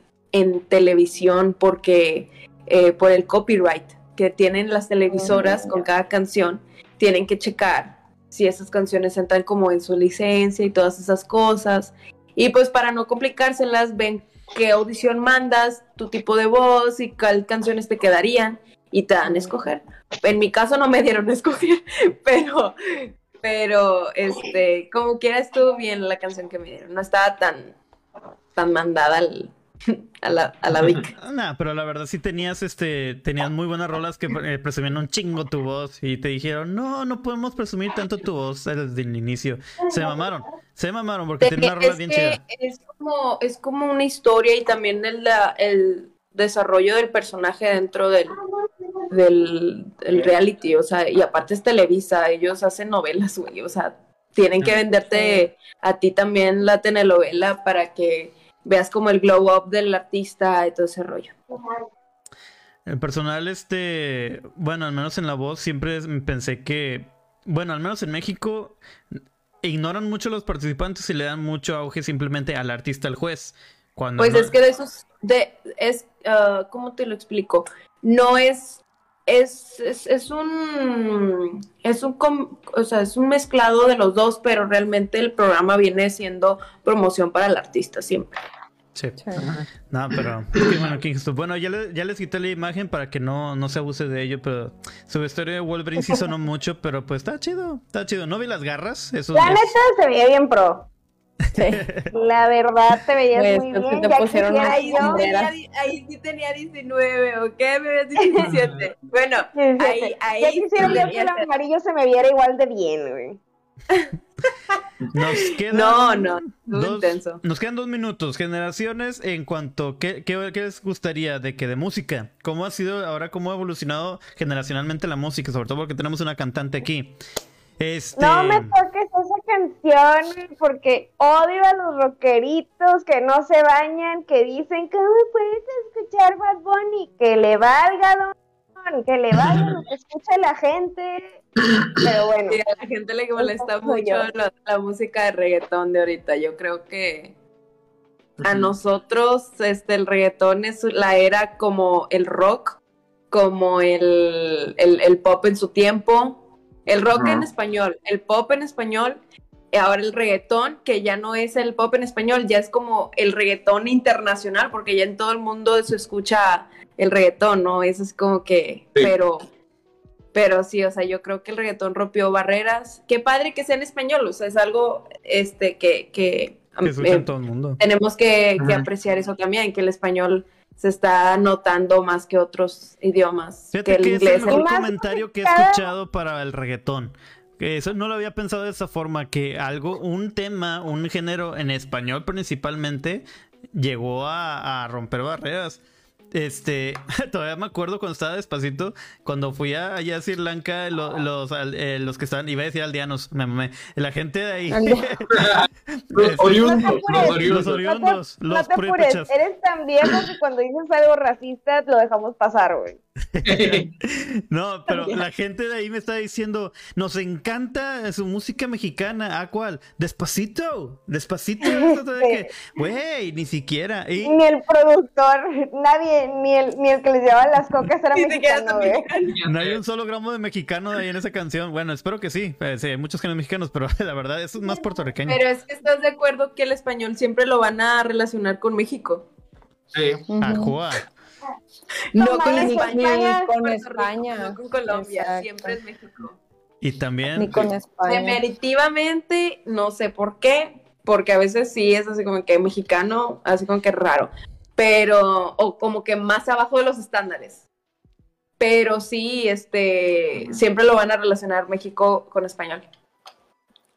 televisión porque eh, por el copyright que tienen las televisoras con cada canción, tienen que checar si esas canciones entran como en su licencia y todas esas cosas. Y pues para no complicárselas, ven qué audición mandas, tu tipo de voz y cuál canciones te quedarían y te dan a escoger. En mi caso no me dieron a escoger, pero, pero, este, como quiera estuvo bien la canción que me dieron. No estaba tan, tan mandada al, a la, a la Vic. No, pero la verdad sí tenías, este, tenías muy buenas rolas que eh, presumían un chingo tu voz y te dijeron, no, no podemos presumir tanto tu voz desde el inicio. Se mamaron, se mamaron porque tiene una rola bien chida. Es como, es como una historia y también el, el desarrollo del personaje dentro del, del reality, o sea, y aparte es Televisa, ellos hacen novelas, güey, o sea, tienen que venderte a ti también la telenovela para que veas como el glow up del artista y todo ese rollo. El personal, este, bueno, al menos en la voz siempre pensé que, bueno, al menos en México ignoran mucho a los participantes y le dan mucho auge simplemente al artista, al juez. Cuando pues es que de esos, de, es, uh, ¿cómo te lo explico? No es es, es, un es un o sea, es un mezclado de los dos, pero realmente el programa viene siendo promoción para el artista siempre. Sí. No, pero bueno, Bueno, ya, ya les quité la imagen para que no, no se abuse de ello, pero su historia de Wolverine sí sonó mucho, pero pues está chido, está chido. ¿No vi las garras? Eso la neta se veía bien pro. La verdad te veías pues, muy bien. Te pusieron ahí, ahí, sí tenía 19, ¿ok? Me ves 17. bueno, ahí, ahí. Ya quisiera que el amarillo se me viera igual de bien, güey. Nos quedan no, no, dos, intenso. Nos quedan dos minutos. Generaciones en cuanto, ¿qué, ¿qué, les gustaría de que de música? ¿Cómo ha sido ahora, cómo ha evolucionado generacionalmente la música? Sobre todo porque tenemos una cantante aquí. Este... No me toques canción porque odio a los rockeritos que no se bañan, que dicen, ¿cómo puedes escuchar Bad Bunny? Que le valga, don, que le valga lo que escucha la gente. Pero bueno. a la gente le molesta mucho la, música de reggaetón de ahorita. Yo creo que a nosotros este, el reggaetón es la era como el rock, como el, el pop en su tiempo el rock en español, el pop en español, ahora el reggaetón, que ya no es el pop en español, ya es como el reggaetón internacional, porque ya en todo el mundo se escucha el reggaetón, ¿no? Eso es como que, pero, pero sí, o sea, yo creo que el reggaetón rompió barreras. Qué padre que sea en español, o sea, es algo este que, que eh, todo el mundo. tenemos que, que apreciar eso también, que el español se está notando más que otros idiomas. Fíjate que, es el mejor comentario que he escuchado para el reggaetón. Eso no lo había pensado de esa forma, que algo, un tema, un género en español principalmente, llegó a romper barreras. Este, todavía me acuerdo cuando estaba despacito, cuando fui a, allá a Sri Lanka, los, eh, los que estaban, iba a decir aldeanos, me mamé, la gente de ahí. los oriundos, los oriundos, los eres tan viejo que cuando dices algo racista lo dejamos pasar, güey. no, pero la gente de ahí me está diciendo, nos encanta su música mexicana. ¿A cuál? Despacito, despacito. Güey, ni siquiera. Ni el productor, nadie, ni el, ni el que les llevaba las cocas era mexicano, güey. No hay un solo gramo de mexicano de ahí en esa canción. Bueno, espero que sí. Eh, sí hay muchos que no mexicanos, pero la verdad, eso es más puertorriqueño. Pero es que estás de acuerdo que el español siempre lo van a relacionar con México. Sí. Ajua. No, con España, con España, con Colombia, siempre es México. Y también Ni con España. Demeritivamente, no sé por qué, porque a veces sí es así como que mexicano, así como que raro, pero o como que más abajo de los estándares. Pero sí, este, siempre lo van a relacionar México con español.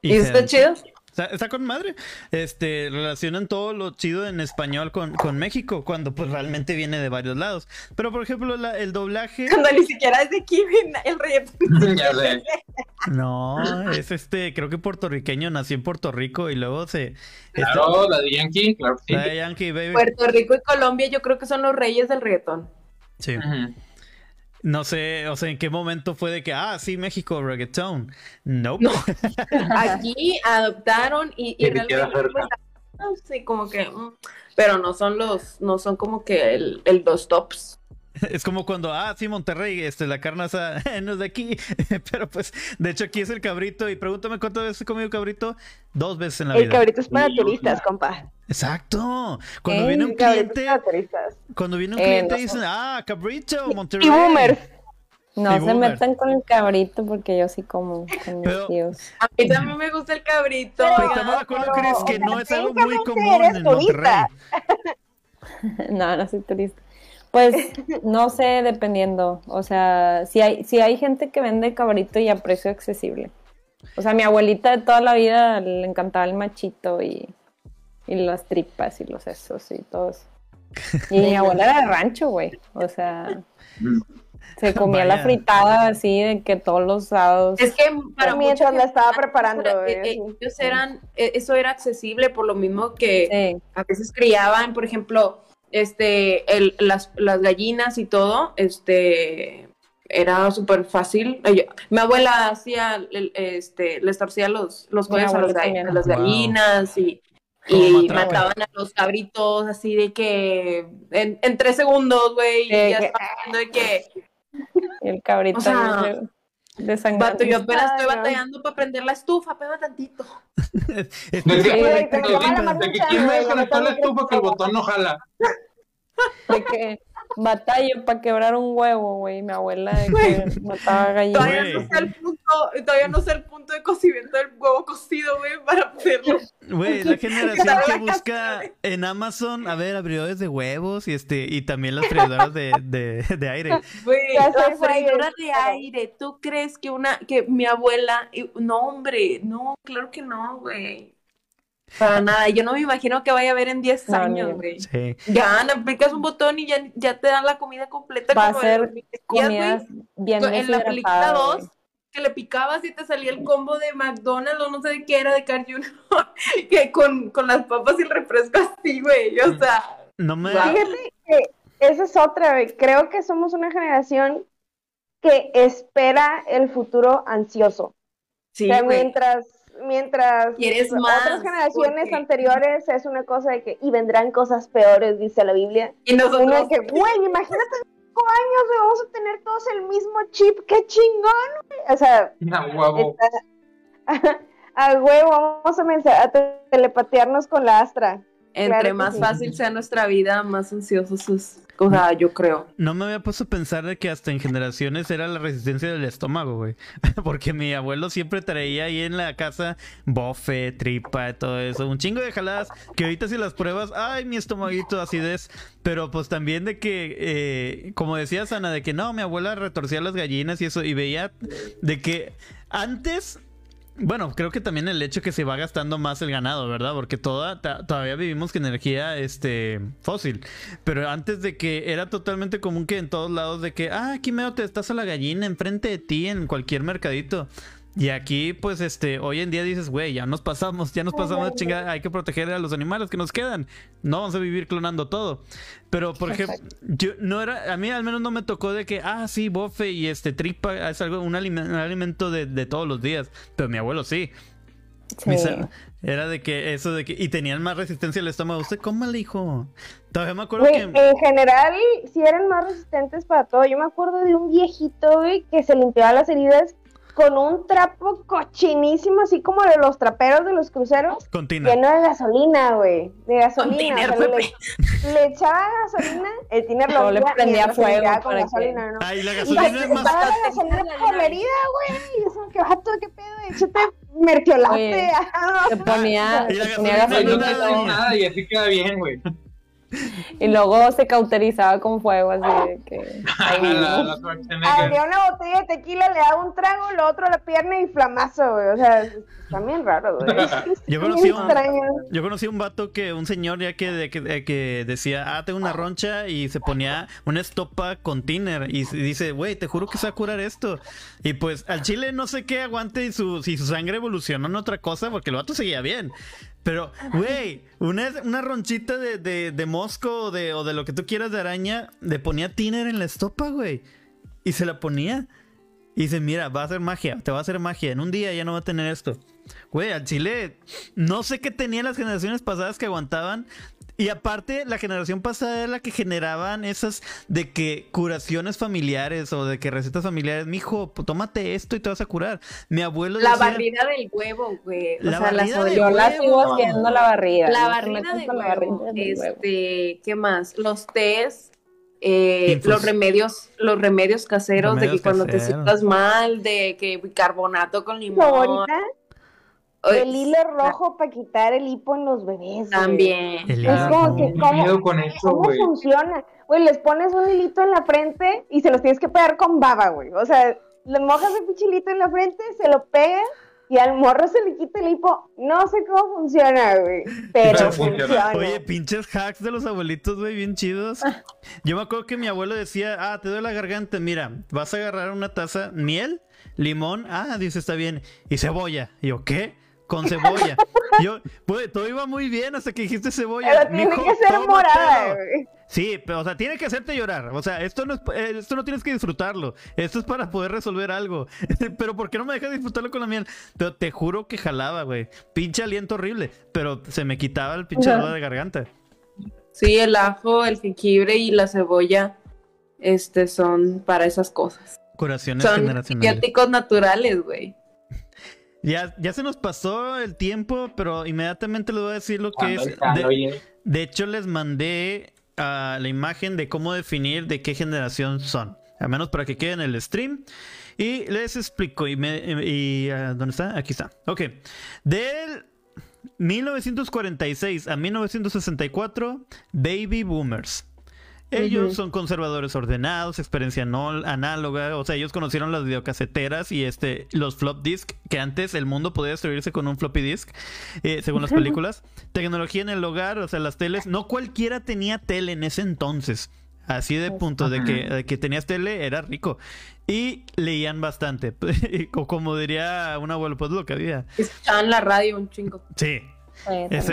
¿Y, ¿Y está chido? Está, con madre. Este, relacionan todo lo chido en español con, con, México, cuando pues realmente viene de varios lados. Pero por ejemplo, el doblaje. Cuando ni siquiera es de aquí el reggaetón. no, es este, creo que puertorriqueño, nació en Puerto Rico y luego se. Claro, la de Yankee, claro. La de Yankee, baby. Puerto Rico y Colombia, yo creo que son los reyes del reggaetón. Sí. No sé, o sea, en qué momento fue de que, ah, sí, México, reggaeton. Nope. No. Aquí adoptaron y, y realmente, pues, no sé, como que, mm, pero no son los, no son como que el, el dos tops. Es como cuando, ah, sí, Monterrey, este, la carne no es de aquí. Pero pues, de hecho, aquí es el cabrito. Y pregúntame cuántas veces he comido cabrito. Dos veces en la vida. El cabrito es para turistas, compa. Exacto. Cuando viene un cliente. Cuando viene un cliente dicen, ah, cabrito, Monterrey. Y boomers. No se metan con el cabrito porque yo sí como con mis tíos. A mí también me gusta el cabrito. Pero, estamos de acuerdo, Chris, que no es algo muy común en Monterrey. no, no soy turista. Pues no sé, dependiendo. O sea, si hay, si hay gente que vende cabrito y a precio accesible. O sea, mi abuelita de toda la vida le encantaba el machito y, y las tripas y los sesos y todo eso. Y mi abuela era de rancho, güey. O sea, se comía la fritada así de que todos los sábados. Es que para mientras la estaba preparando, eh, eh, ellos eran, eh, eso era accesible por lo mismo que a veces criaban, por ejemplo, este, el, las, las gallinas y todo, este, era súper fácil. mi abuela hacía, este, les torcía los, los cuellos a, las gallinas y, y mataban a los cabritos así de que en, en tres segundos, güey, ya estaba viendo de que... El cabrito. Vato, yo apenas estoy batallando para prender la estufa, pega tantito. ¿De quién me desconectó la estufa que el botón no jala? De que batallo para quebrar un huevo, güey. Mi abuela de que mataba gallinas. Todavía no, sé el punto, todavía no sé el punto de cocimiento del huevo cocido, güey, para hacerlo. Güey, la generación que busca en Amazon, a ver, abridores de huevos y este y también las freidoras de, de, de aire. Güey, las freidoras de aire. ¿Tú crees que una que mi abuela, no, hombre, no, claro que no, güey. Para nada, yo no me imagino que vaya a haber en 10 años, güey. Sí. Ya, aplicas un botón y ya, ya te dan la comida completa. Va a ser bien En la película 2, que le picabas y te salía el combo de McDonald's o no sé de qué era, de Carl Jr., que con, con las papas y el refresco así, güey. O sea... No me... Fíjate que esa es otra, güey. Creo que somos una generación que espera el futuro ansioso. Sí, o sea, mientras mientras otras generaciones anteriores es una cosa de que y vendrán cosas peores, dice la Biblia. Y nosotros que, güey, imagínate cinco años vamos a tener todos el mismo chip, qué chingón, O sea, a huevo. a huevo, vamos a, telepatearnos con la Astra. Entre más fácil sea nuestra vida, más ansiosos O sea, yo creo. No me había puesto a pensar de que hasta en generaciones era la resistencia del estómago, güey. Porque mi abuelo siempre traía ahí en la casa bofe, tripa, todo eso. Un chingo de jaladas que ahorita si las pruebas, ay, mi estomaguito, acidez. Pero pues también de que, eh, como decía Sana, de que no, mi abuela retorcía las gallinas y eso. Y veía de que antes bueno, creo que también el hecho que se va gastando más el ganado, ¿verdad? Porque toda, todavía vivimos con energía este, fósil. Pero antes de que era totalmente común que en todos lados de que, ah, aquí medio te estás a la gallina enfrente de ti en cualquier mercadito. Y aquí, pues, este, hoy en día dices, güey, ya nos pasamos, ya nos pasamos chingada, hay que proteger a los animales que nos quedan. No vamos a vivir clonando todo. Pero, por ejemplo, yo no era, a mí al menos no me tocó de que, ah, sí, bofe y este tripa es algo, un, alimento de, todos los días. Pero mi abuelo sí. sí. era de que eso de que, y tenían más resistencia al estómago. ¿Usted cómo le dijo? Todavía me acuerdo que. En general, sí eran más resistentes para todo. Yo me acuerdo de un viejito, güey, que se limpiaba las heridas con un trapo cochinísimo, así como de los traperos de los cruceros. Lleno de gasolina, güey. De gasolina. le, echaba gasolina, el tiner lo le prendía fuego. Con gasolina, ¿no? Ay, la gasolina es más. la gasolina por la herida, güey. Y eso, baja todo, qué pedo. Échate mertiolate. Se ponía, se ponía gasolina. No nada y así queda bien, güey. Y luego se cauterizaba con fuego, así de que. Había una botella de tequila, le daba un trago, lo otro la pierna y flamazo, güey. O sea, también raro, güey. Yo conocí, un, yo conocí un vato que, un señor ya que, de, que, decía, ah, tengo una roncha y se ponía una estopa con tiner y dice, güey, te juro que se va a curar esto. Y pues al chile no sé qué aguante y su, si su sangre evolucionó en otra cosa porque el vato seguía bien. Pero, güey, una, una ronchita de, de, de mosco o de, o de lo que tú quieras de araña, le ponía tiner en la estopa, güey. Y se la ponía. Y dice, mira, va a hacer magia, te va a hacer magia. En un día ya no va a tener esto. Güey, al chile, no sé qué tenían las generaciones pasadas que aguantaban y aparte, la generación pasada era la que generaban esas de que curaciones familiares o de que recetas familiares. Mijo, tómate esto y te vas a curar. Mi abuelo La barrida del huevo, güey. La barrida del Yo la sigo haciendo la barrida. La barrida del huevo. este, ¿qué más? Los tés. Eh, los remedios, los remedios caseros de que cuando te sientas mal, de que bicarbonato con limón. El hilo rojo para quitar el hipo en los bebés. También. Es como que, ¿cómo, con ¿cómo funciona? Güey, les pones un hilito en la frente y se los tienes que pegar con baba, güey. O sea, le mojas el pichilito en la frente, se lo pegas y al morro se le quita el hipo. No sé cómo funciona, güey. Pero funciona. Oye, pinches hacks de los abuelitos, güey, bien chidos. Yo me acuerdo que mi abuelo decía, ah, te doy la garganta, mira, vas a agarrar una taza, miel, limón, ah, dice, está bien, y cebolla. Y yo, ¿qué? Con cebolla. Yo, pues, todo iba muy bien hasta que dijiste cebolla. Pero tiene que ser morada, güey. Sí, pero o sea, tiene que hacerte llorar. O sea, esto no es, esto no tienes que disfrutarlo. Esto es para poder resolver algo. pero ¿por qué no me dejas disfrutarlo con la miel? Pero te juro que jalaba, güey. Pinche aliento horrible. Pero se me quitaba el pinche dolor de garganta. Sí, el ajo, el jengibre y la cebolla, este, son para esas cosas. Curaciones son generacionales. naturales, güey. Ya, ya se nos pasó el tiempo, pero inmediatamente les voy a decir lo que es. De, hecho, les mandé a la imagen de cómo definir de qué generación son. Al menos para que quede en el stream. Y les explico. Y, me, y ah, ¿Dónde está? Aquí está. Ok. Del 1946 a 1964, Baby Boomers. Ellos son conservadores ordenados, experiencia no análoga, o sea, ellos conocieron las videocaseteras y este los flop disk, que antes el mundo podía destruirse con un floppy disk, eh, según las películas. Tecnología en el hogar, o sea, las teles, no cualquiera tenía tele en ese entonces. Así de punto de que, que tenías tele era rico. Y leían bastante. o como diría un abuelo, pues lo que había. Escuchaban la radio un chingo. Sí,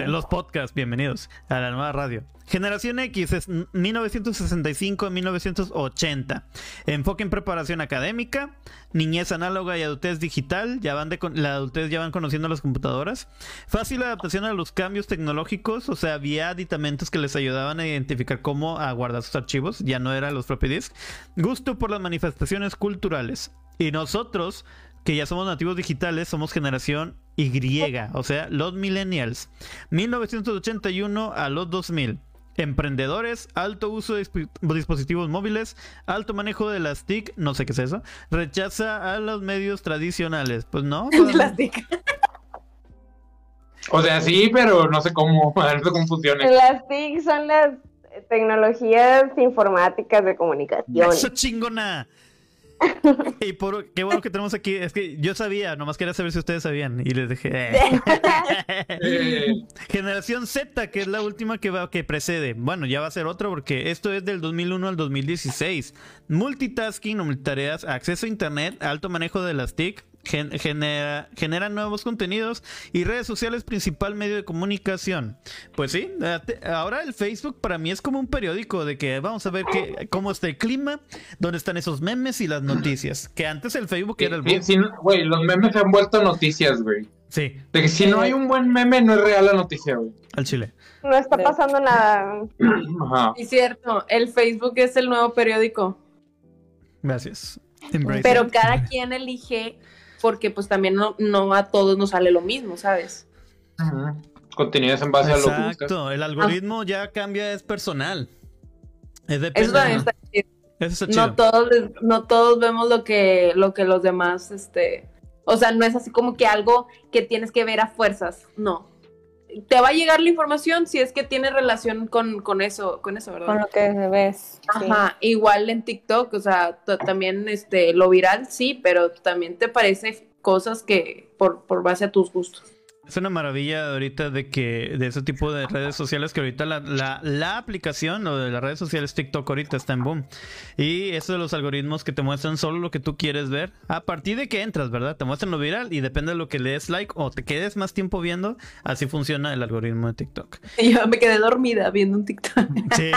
los podcasts, bienvenidos a la nueva radio. Generación X es 1965 a 1980. Enfoque en preparación académica, niñez análoga y adultez digital. Ya van de la adultez ya van conociendo las computadoras. Fácil adaptación a los cambios tecnológicos, o sea, había aditamentos que les ayudaban a identificar cómo guardar sus archivos. Ya no eran los floppy disk. Gusto por las manifestaciones culturales. Y nosotros que ya somos nativos digitales, somos generación Y, o sea, los millennials. 1981 a los 2000. emprendedores, alto uso de dispositivos móviles, alto manejo de las TIC, no sé qué es eso, rechaza a los medios tradicionales. Pues no. las TIC. O sea, sí, pero no sé cómo, a ver cómo funciona. Las TIC son las tecnologías informáticas de comunicación. Eso chingona. Y por qué bueno que tenemos aquí, es que yo sabía, nomás quería saber si ustedes sabían y les dije. Eh. Generación Z, que es la última que va que precede. Bueno, ya va a ser otro porque esto es del 2001 al 2016. Multitasking multitareas, acceso a internet, alto manejo de las TIC, genera, generan nuevos contenidos y redes sociales principal medio de comunicación. Pues sí, ahora el Facebook para mí es como un periódico de que vamos a ver qué, cómo está el clima, dónde están esos memes y las noticias. Que antes el Facebook era el... Güey, los memes se han vuelto noticias, güey. Sí. De que si no hay un buen meme no es real la noticia, güey. Al chile. No está pasando nada. Ajá. Y cierto, el Facebook es el nuevo periódico. Gracias. Pero cada quien elige porque pues también no, no a todos nos sale lo mismo, ¿sabes? Contenidos en base a lo que Exacto, el algoritmo ya cambia, es personal. Es Eso también está chido. No todos, no todos vemos lo que, lo que los demás, este, o sea, no es así como que algo que tienes que ver a fuerzas, no te va a llegar la información si es que tiene relación con, con eso, con eso, ¿verdad? Con lo que ves. Ajá, igual en TikTok, o sea, también este lo viral sí, pero también te parece cosas que por, por base a tus gustos. Es una maravilla ahorita de que de ese tipo de redes sociales que ahorita la, la, la, aplicación o de las redes sociales TikTok ahorita está en boom. Y eso de los algoritmos que te muestran solo lo que tú quieres ver. A partir de que entras, ¿verdad? Te muestran lo viral y depende de lo que le des like o te quedes más tiempo viendo. Así funciona el algoritmo de TikTok. Yo me quedé dormida viendo un TikTok. Sí.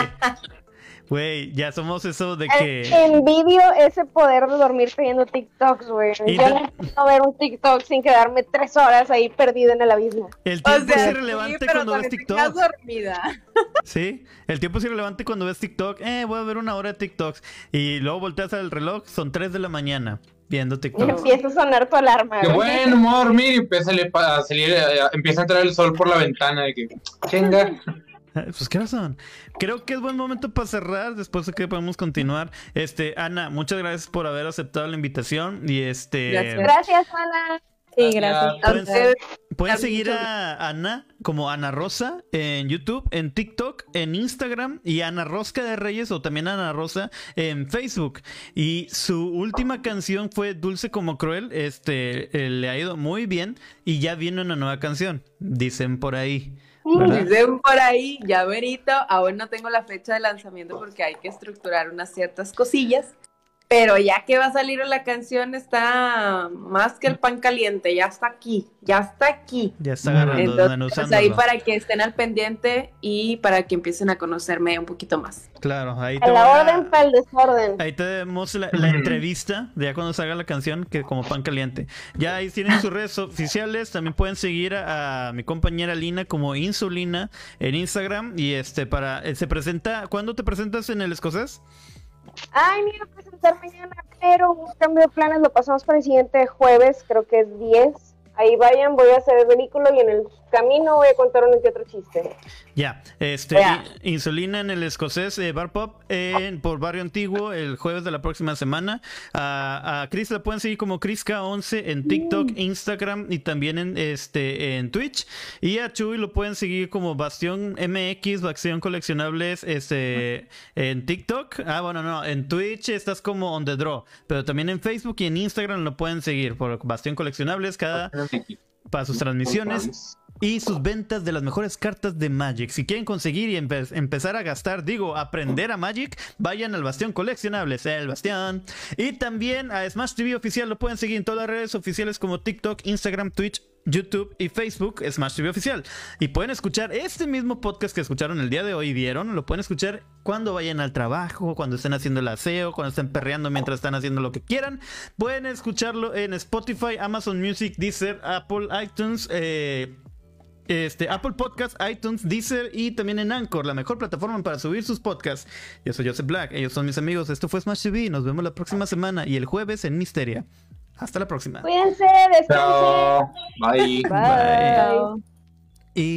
Güey, ya somos eso de que. Envidio ese poder de dormir viendo TikToks, güey. Yo no necesito ver un TikTok sin quedarme tres horas ahí perdida en el abismo. El tiempo es irrelevante cuando ves TikTok. dormida. Sí, el tiempo es irrelevante cuando ves TikTok. Eh, voy a ver una hora de TikToks. Y luego volteas al reloj, son tres de la mañana viendo TikTok. Y empieza a sonar tu alarma. Qué bueno, voy a dormir y empieza a, salir, eh, empieza a entrar el sol por la ventana. De que, chinga. Pues qué razón. Creo que es buen momento para cerrar. Después de que podemos continuar. Este, Ana, muchas gracias por haber aceptado la invitación. Y este. Gracias, Ana. Sí, gracias. Pueden, seguir a Ana como Ana Rosa en YouTube, en TikTok, en Instagram y Ana Rosca de Reyes o también Ana Rosa en Facebook. Y su última canción fue Dulce como Cruel. Este eh, le ha ido muy bien y ya viene una nueva canción. Dicen por ahí. Dicen por ahí, ya verito, aún no tengo la fecha de lanzamiento porque hay que estructurar unas ciertas cosillas, pero ya que va a salir la canción está más que el pan caliente, ya está aquí, ya está aquí. Ya está agarrando, Entonces, pues ahí para que estén al pendiente y para que empiecen a conocerme un poquito más. Claro, ahí te a la orden para el desorden. Ahí tenemos la, la entrevista de ya cuando salga la canción, que como pan caliente. Ya ahí tienen sus redes oficiales, también pueden seguir a, mi compañera Lina como Insulina en Instagram y este para eh, se presenta, ¿cuándo te presentas en el escocés? Ay, me iba a presentar mañana, pero un cambio de planes lo pasamos para el siguiente jueves, creo que es 10 ahí vayan, voy a hacer el vehículo y en el camino voy a contar uno que otro chiste. Ya, este, insulina en el escocés eh, Bar Pop por Barrio Antiguo el jueves de la próxima semana. A, a Chris la pueden seguir como Criska11 en TikTok, mm. Instagram y también en este en Twitch. Y a Chuy lo pueden seguir como Bastión MX, Bastión Coleccionables este, en TikTok. Ah, bueno, no, en Twitch estás como On The Draw, pero también en Facebook y en Instagram lo pueden seguir por Bastión Coleccionables cada para sus transmisiones y sus ventas de las mejores cartas de Magic. Si quieren conseguir y empezar a gastar, digo, aprender a Magic, vayan al Bastión Coleccionables, el Bastión. Y también a Smash TV Oficial, lo pueden seguir en todas las redes oficiales como TikTok, Instagram, Twitch, YouTube y Facebook, Smash TV Oficial. Y pueden escuchar este mismo podcast que escucharon el día de hoy, vieron, lo pueden escuchar cuando vayan al trabajo, cuando estén haciendo el aseo, cuando estén perreando mientras están haciendo lo que quieran. Pueden escucharlo en Spotify, Amazon Music, Deezer, Apple, iTunes, eh, este, Apple Podcasts, iTunes, Deezer y también en Anchor, la mejor plataforma para subir sus podcasts. Yo soy Joseph Black, ellos son mis amigos. Esto fue Smash TV. Nos vemos la próxima semana y el jueves en Misteria. Hasta la próxima. Cuídense, descansen. Bye. Bye. Bye. Y